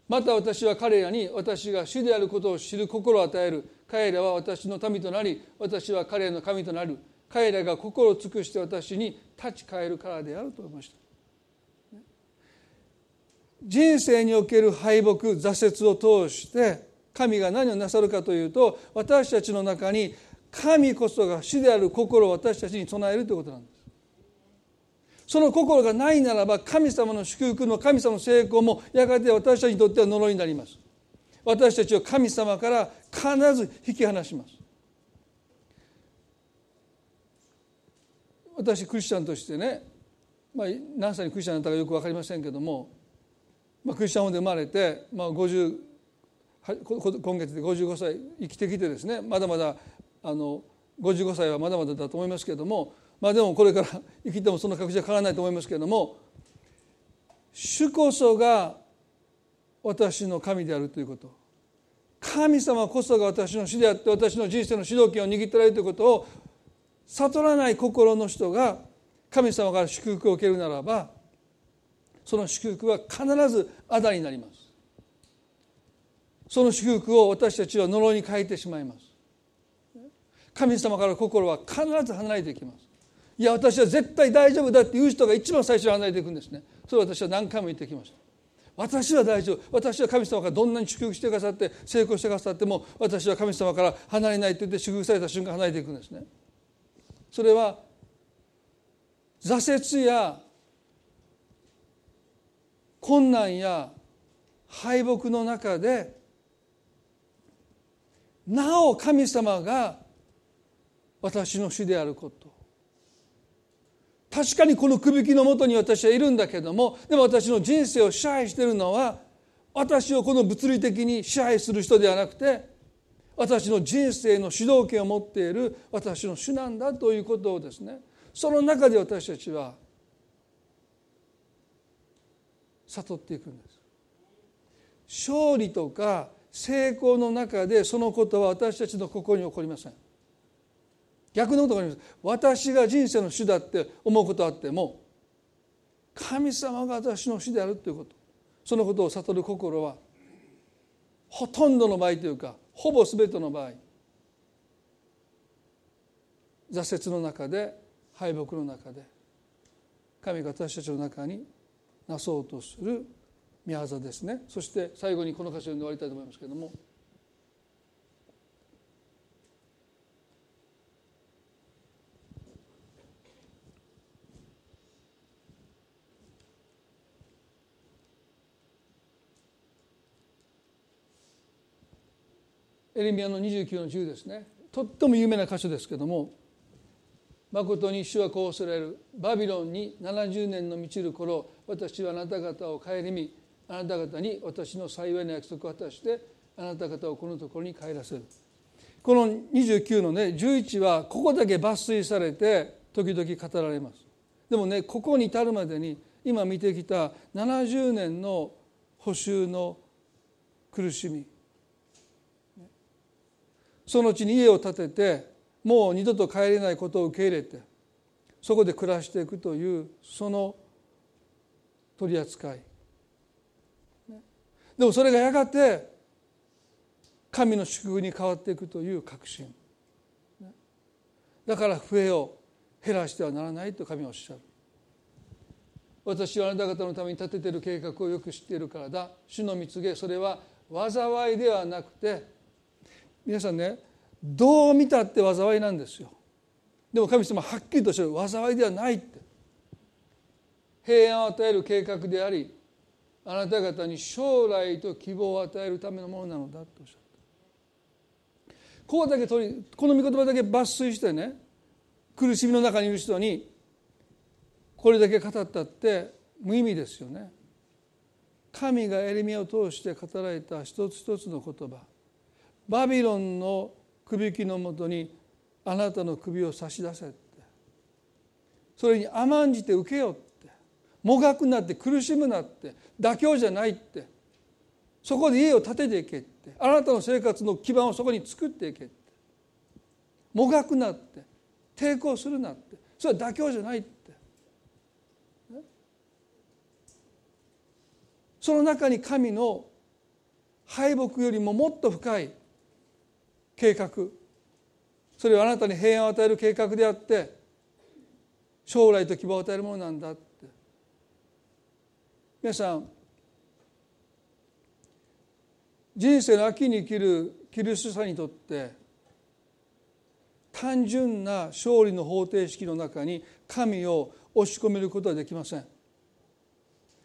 また私は彼らに私が主であることを知る心を与える。彼らは私の民となり私は彼らの神となる。彼らが心を尽くして私に立ち返るからであると思いました。人生における敗北挫折を通して神が何をなさるかというと私たちの中に神こそが主である心を私たちに備えるということなんです。その心がないならば神様の祝福の神様の成功もやがて私たちにとっては呪いになります。私たちを神様から必ず引き離します。私クリスチャンとしてね、まあ、何歳にクリスチャンになったかよく分かりませんけどもまあ、クリスチャンで生まれて、まあ、50今月で55歳生きてきてですねまだまだあの55歳はまだまだだと思いますけれども、まあ、でもこれから生きてもその確実は変わらないと思いますけれども主こそが私の神であるということ。神様こそが私の主であって私の人生の主導権を握ってられるということを悟らない心の人が神様から祝福を受けるならばその祝福は必ずあだになります。その祝福を私たちは呪いに変えてしまいます。神様から心は必ず離れていきます。いや私は絶対大丈夫だっていう人が一番最初に離れていくんですね。それを私は何回も言ってきました。私は大丈夫。私は神様がどんなに祝福してくださって成功してくださっても私は神様から離れないと言って祝福された瞬間離れていくんですね。それは挫折や困難や敗北の中でなお神様が私の主であること。確かにこのくびきのもとに私はいるんだけどもでも私の人生を支配しているのは私をこの物理的に支配する人ではなくて私の人生の主導権を持っている私の主なんだということをですねその中で私たちは悟っていくんです。勝利とか成功の中でそのことは私たちの心に起こりません。逆のことがあります。私が人生の主だって思うことあっても神様が私の主であるということそのことを悟る心はほとんどの場合というかほぼ全ての場合挫折の中で敗北の中で神が私たちの中になそうとする宮業ですね。そして最後にこの箇所で終わりたいと思いますけれども。エレミアの29の10ですね。とっても有名な箇所ですけども誠に主はこうされる。バビロンに70年の満ちる頃私はあなた方を顧みあなた方に私の幸いな約束を果たしてあなた方をこのところに帰らせる。この29のね11はここだけ抜粋されて時々語られます。でもねここに至るまでに今見てきた70年の補修の苦しみ。そのうちに家を建ててもう二度と帰れないことを受け入れてそこで暮らしていくというその取り扱い。でもそれがやがて神の祝福に変わっていくという確信。だから増えを減らしてはならないと神はおっしゃる。私はあなた方のために立てている計画をよく知っているからだ。主の蜜げそれは災いではなくて皆さんねどう見たって災いなんですよ。でも神様はっきりとしてる。災いではないって。平安を与える計画でありあなた方に将来と希望を与えるためのものなのだとおっしゃった。こうだけ取りこの御言葉だけ抜粋してね苦しみの中にいる人にこれだけ語ったって無意味ですよね。神がエレミアを通して語られた一つ一つの言葉バビロンのくびきのもとにあなたの首を差し出せって。それに甘んじて受けよって。もがくなって苦しむなって妥協じゃないって。そこで家を建てていけって。あなたの生活の基盤をそこに作っていけって。もがくなって抵抗するなって。それは妥協じゃないって。その中に神の敗北よりももっと深い計画。それはあなたに平安を与える計画であって将来と希望を与えるものなんだって。皆さん人生の秋に生きるキリスト者にとって単純な勝利の方程式の中に神を押し込めることはできません。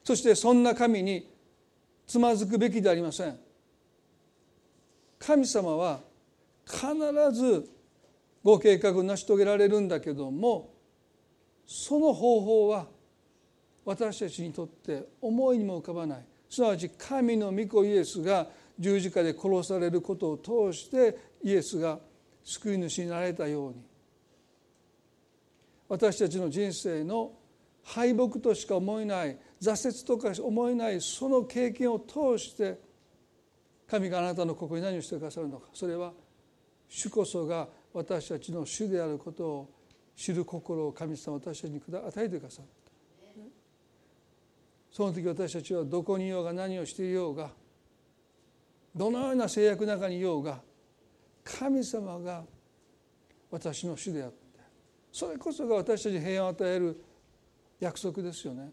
そしてそんな神につまずくべきでありません。神様は必ずご計画を成し遂げられるんだけどもその方法は私たちにとって思いにも浮かばない。すなわち神の御子イエスが十字架で殺されることを通してイエスが救い主になられたように。私たちの人生の敗北としか思えない挫折とか思えないその経験を通して神があなたの心に何をしてくださるのか。それは主こそが私たちの主であることを知る心を神様私たちに与えてくださったその時私たちはどこにいようが何をしていようがどのような制約の中にいようが神様が私の主であってそれこそが私たちに平安を与える約束ですよね。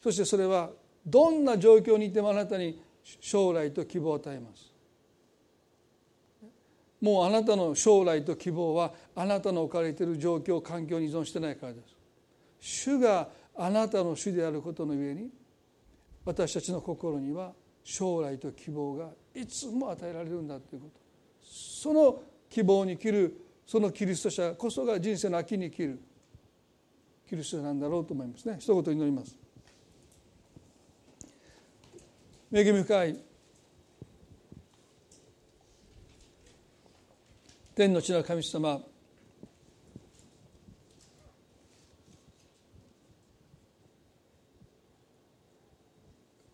そしてそれはどんな状況にいてもあなたに将来と希望を与えます。もうあなたの将来と希望はあなたの置かれている状況環境に依存してないからです。主があなたの主であることのゆえに私たちの心には将来と希望がいつも与えられるんだということ。その希望に生きるそのキリスト者こそが人生の秋に生きる。キリストなんだろうと思いますね。一言祈ります。恵み深い天の地の神様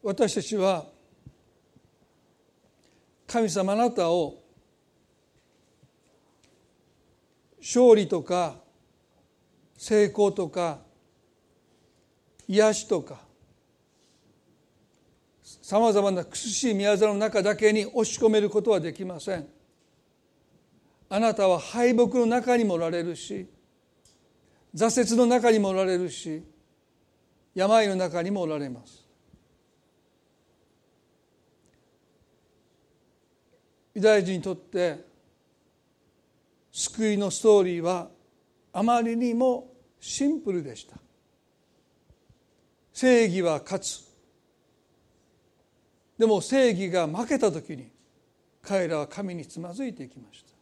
私たちは神様あなたを勝利とか成功とか癒しとかさまざまな苦しい宮沢の中だけに押し込めることはできません。あなたは敗北の中にもおられるし挫折の中にもおられるし病の中にもおられます。ユダヤ人にとって救いのストーリーはあまりにもシンプルでした。正義は勝つ。でも正義が負けた時に彼らは神につまずいていきました。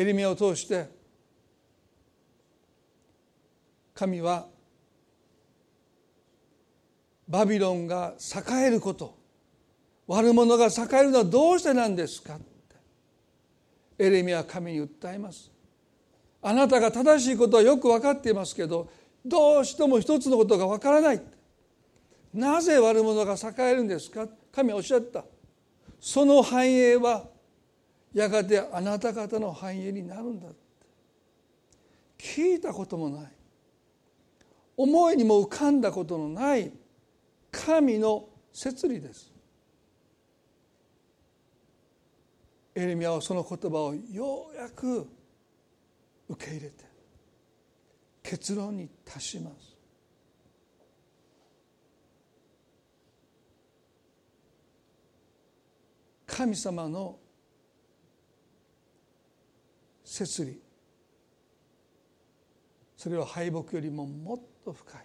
エリミアを通して神はバビロンが栄えること悪者が栄えるのはどうしてなんですかって。エレミは神に訴えます。あなたが正しいことはよく分かっていますけどどうしても一つのことが分からない。なぜ悪者が栄えるんですか？神はおっしゃった。その繁栄はやがてあなた方の繁栄になるんだ聞いたこともない。思いにも浮かんだことのない神の摂理です。エレミアはその言葉をようやく受け入れて結論に達します。神様の摂理それは敗北よりももっと深い。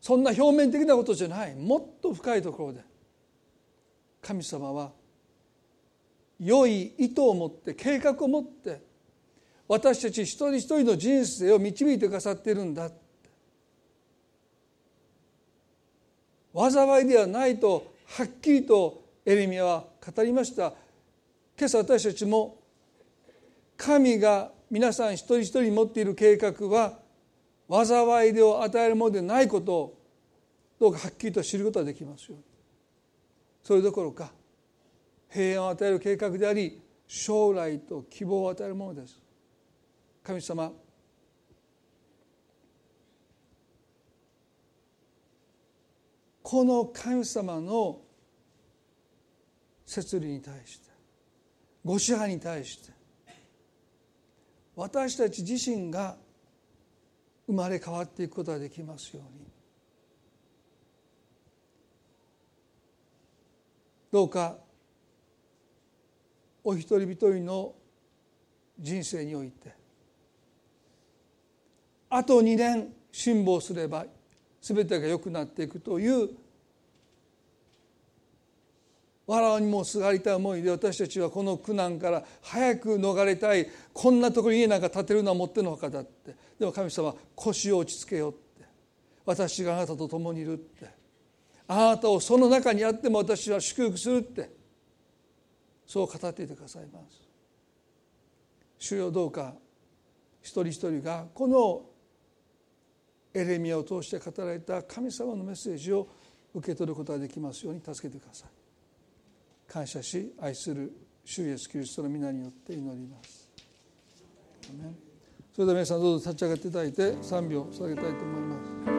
そんな表面的なことじゃない。もっと深いところで神様は良い意図を持って計画を持って私たち一人一人の人生を導いてくださっているんだ。災いではないとはっきりとエレミアは語りました。今朝私たちも神が皆さん一人一人持っている計画は災いでを与えるものでないことをどうかはっきりと知ることができますよ。それどころか平安を与える計画であり将来と希望を与えるものです。神様この神様の摂理に対してご支配に対して私たち自身が生まれ変わっていくことができますように。どうかお一人一人の人生において。あと2年辛抱すれば全てが良くなっていくという笑うにもすがりたい思いで私たちはこの苦難から早く逃れたいこんなところに家なんか建てるのはもってのほかだって。でも神様腰を落ち着けよって。私があなたと共にいるって。あなたをその中にあっても私は祝福するって。そう語っていてくださいます。主よどうか一人一人がこのエレミアを通して語られた神様のメッセージを受け取ることができますように助けてください。感謝し愛する主イエスキリストの皆によって祈ります。それでは皆さんどうぞ立ち上がっていただいて賛美を捧げたいと思います。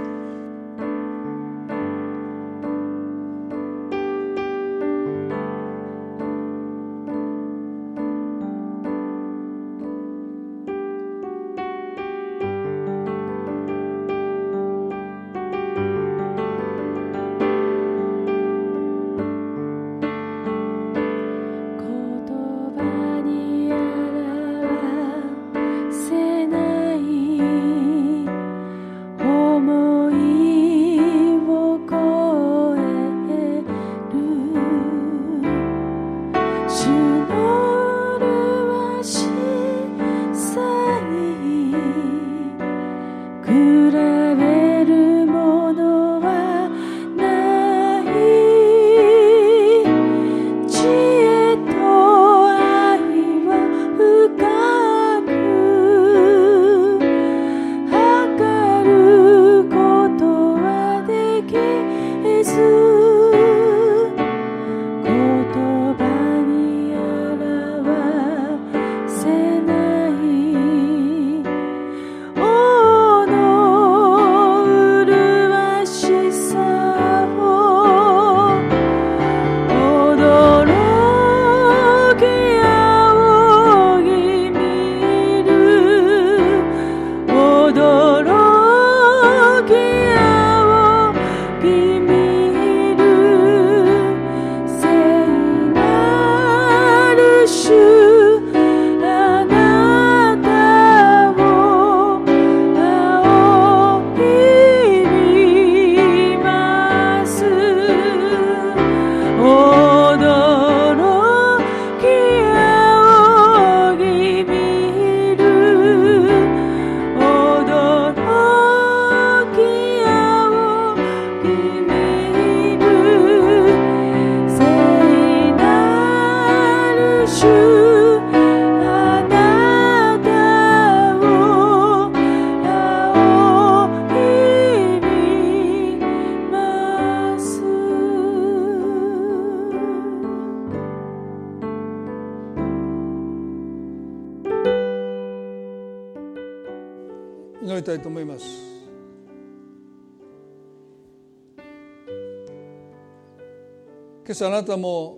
今朝あなたも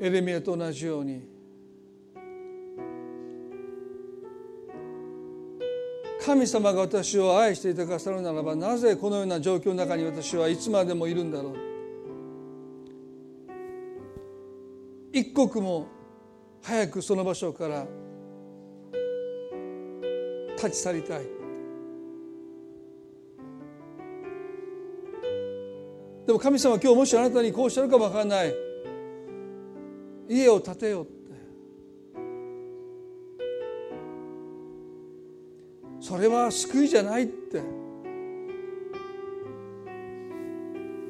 エレミアと同じように神様が私を愛していてくださるならばなぜこのような状況の中に私はいつまでもいるんだろう。一刻も早くその場所から立ち去りたい。でも神様今日もしあなたにこうしゃるかもわからない。家を建てようって。それは救いじゃないって。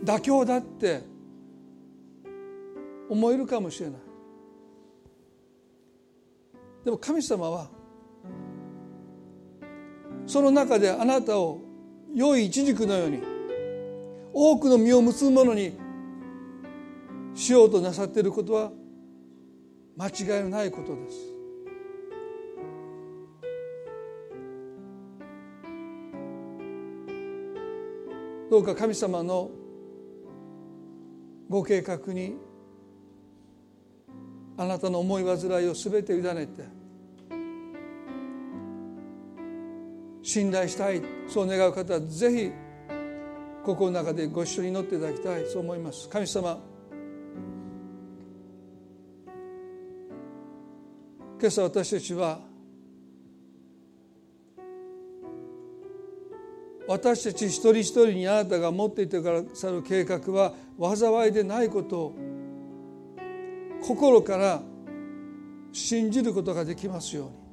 妥協だって。思えるかもしれない。でも神様はその中であなたを良いイチジクのように多くの実を結ぶものにしようとなさっていることは間違いのないことです。どうか神様のご計画にあなたの思い煩いを全て委ねて信頼したいそう願う方はぜひ心の中でご一緒に祈っていただきたいそう思います。神様今朝私たちは私たち一人一人にあなたが持っていてくださる計画は災いでないことを心から信じることができますように。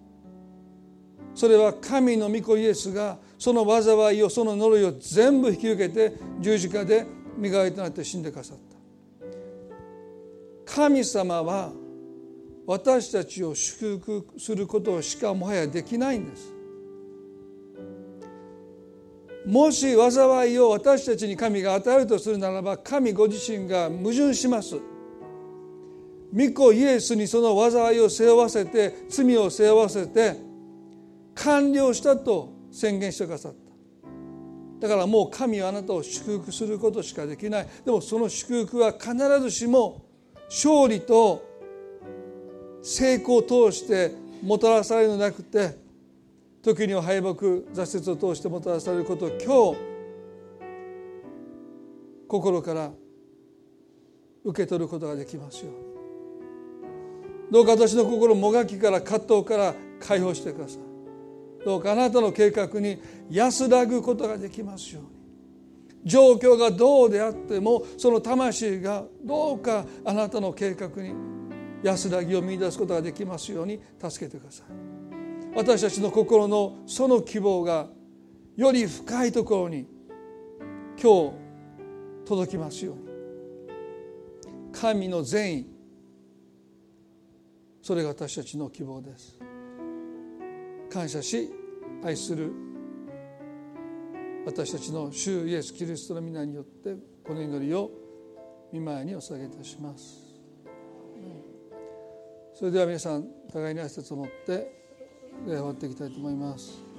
それは神の御子イエスがその災いをその呪いを全部引き受けて十字架で身代わりとなって死んでくださった。神様は私たちを祝福することしかもはやできないんです。もし災いを私たちに神が与えるとするならば神ご自身が矛盾します。御子イエスにその災いを背負わせて罪を背負わせて完了したと宣言してくださった。だからもう神はあなたを祝福することしかできない。でもその祝福は必ずしも勝利と成功を通してもたらされるのでなくて時には敗北挫折を通してもたらされることを今日心から受け取ることができますよどうか私の心もがきから葛藤から解放してください。どうかあなたの計画に安らぐことができますように。状況がどうであってもその魂がどうかあなたの計画に安らぎを見いだすことができますように助けてください。私たちの心のその希望がより深いところに今日届きますように。神の善意。それが私たちの希望です。感謝し愛する私たちの主イエス・キリストの皆によってこの祈りを見舞いにお捧げいたします。それでは皆さん互いに挨拶を持って礼を終わっていきたいと思います。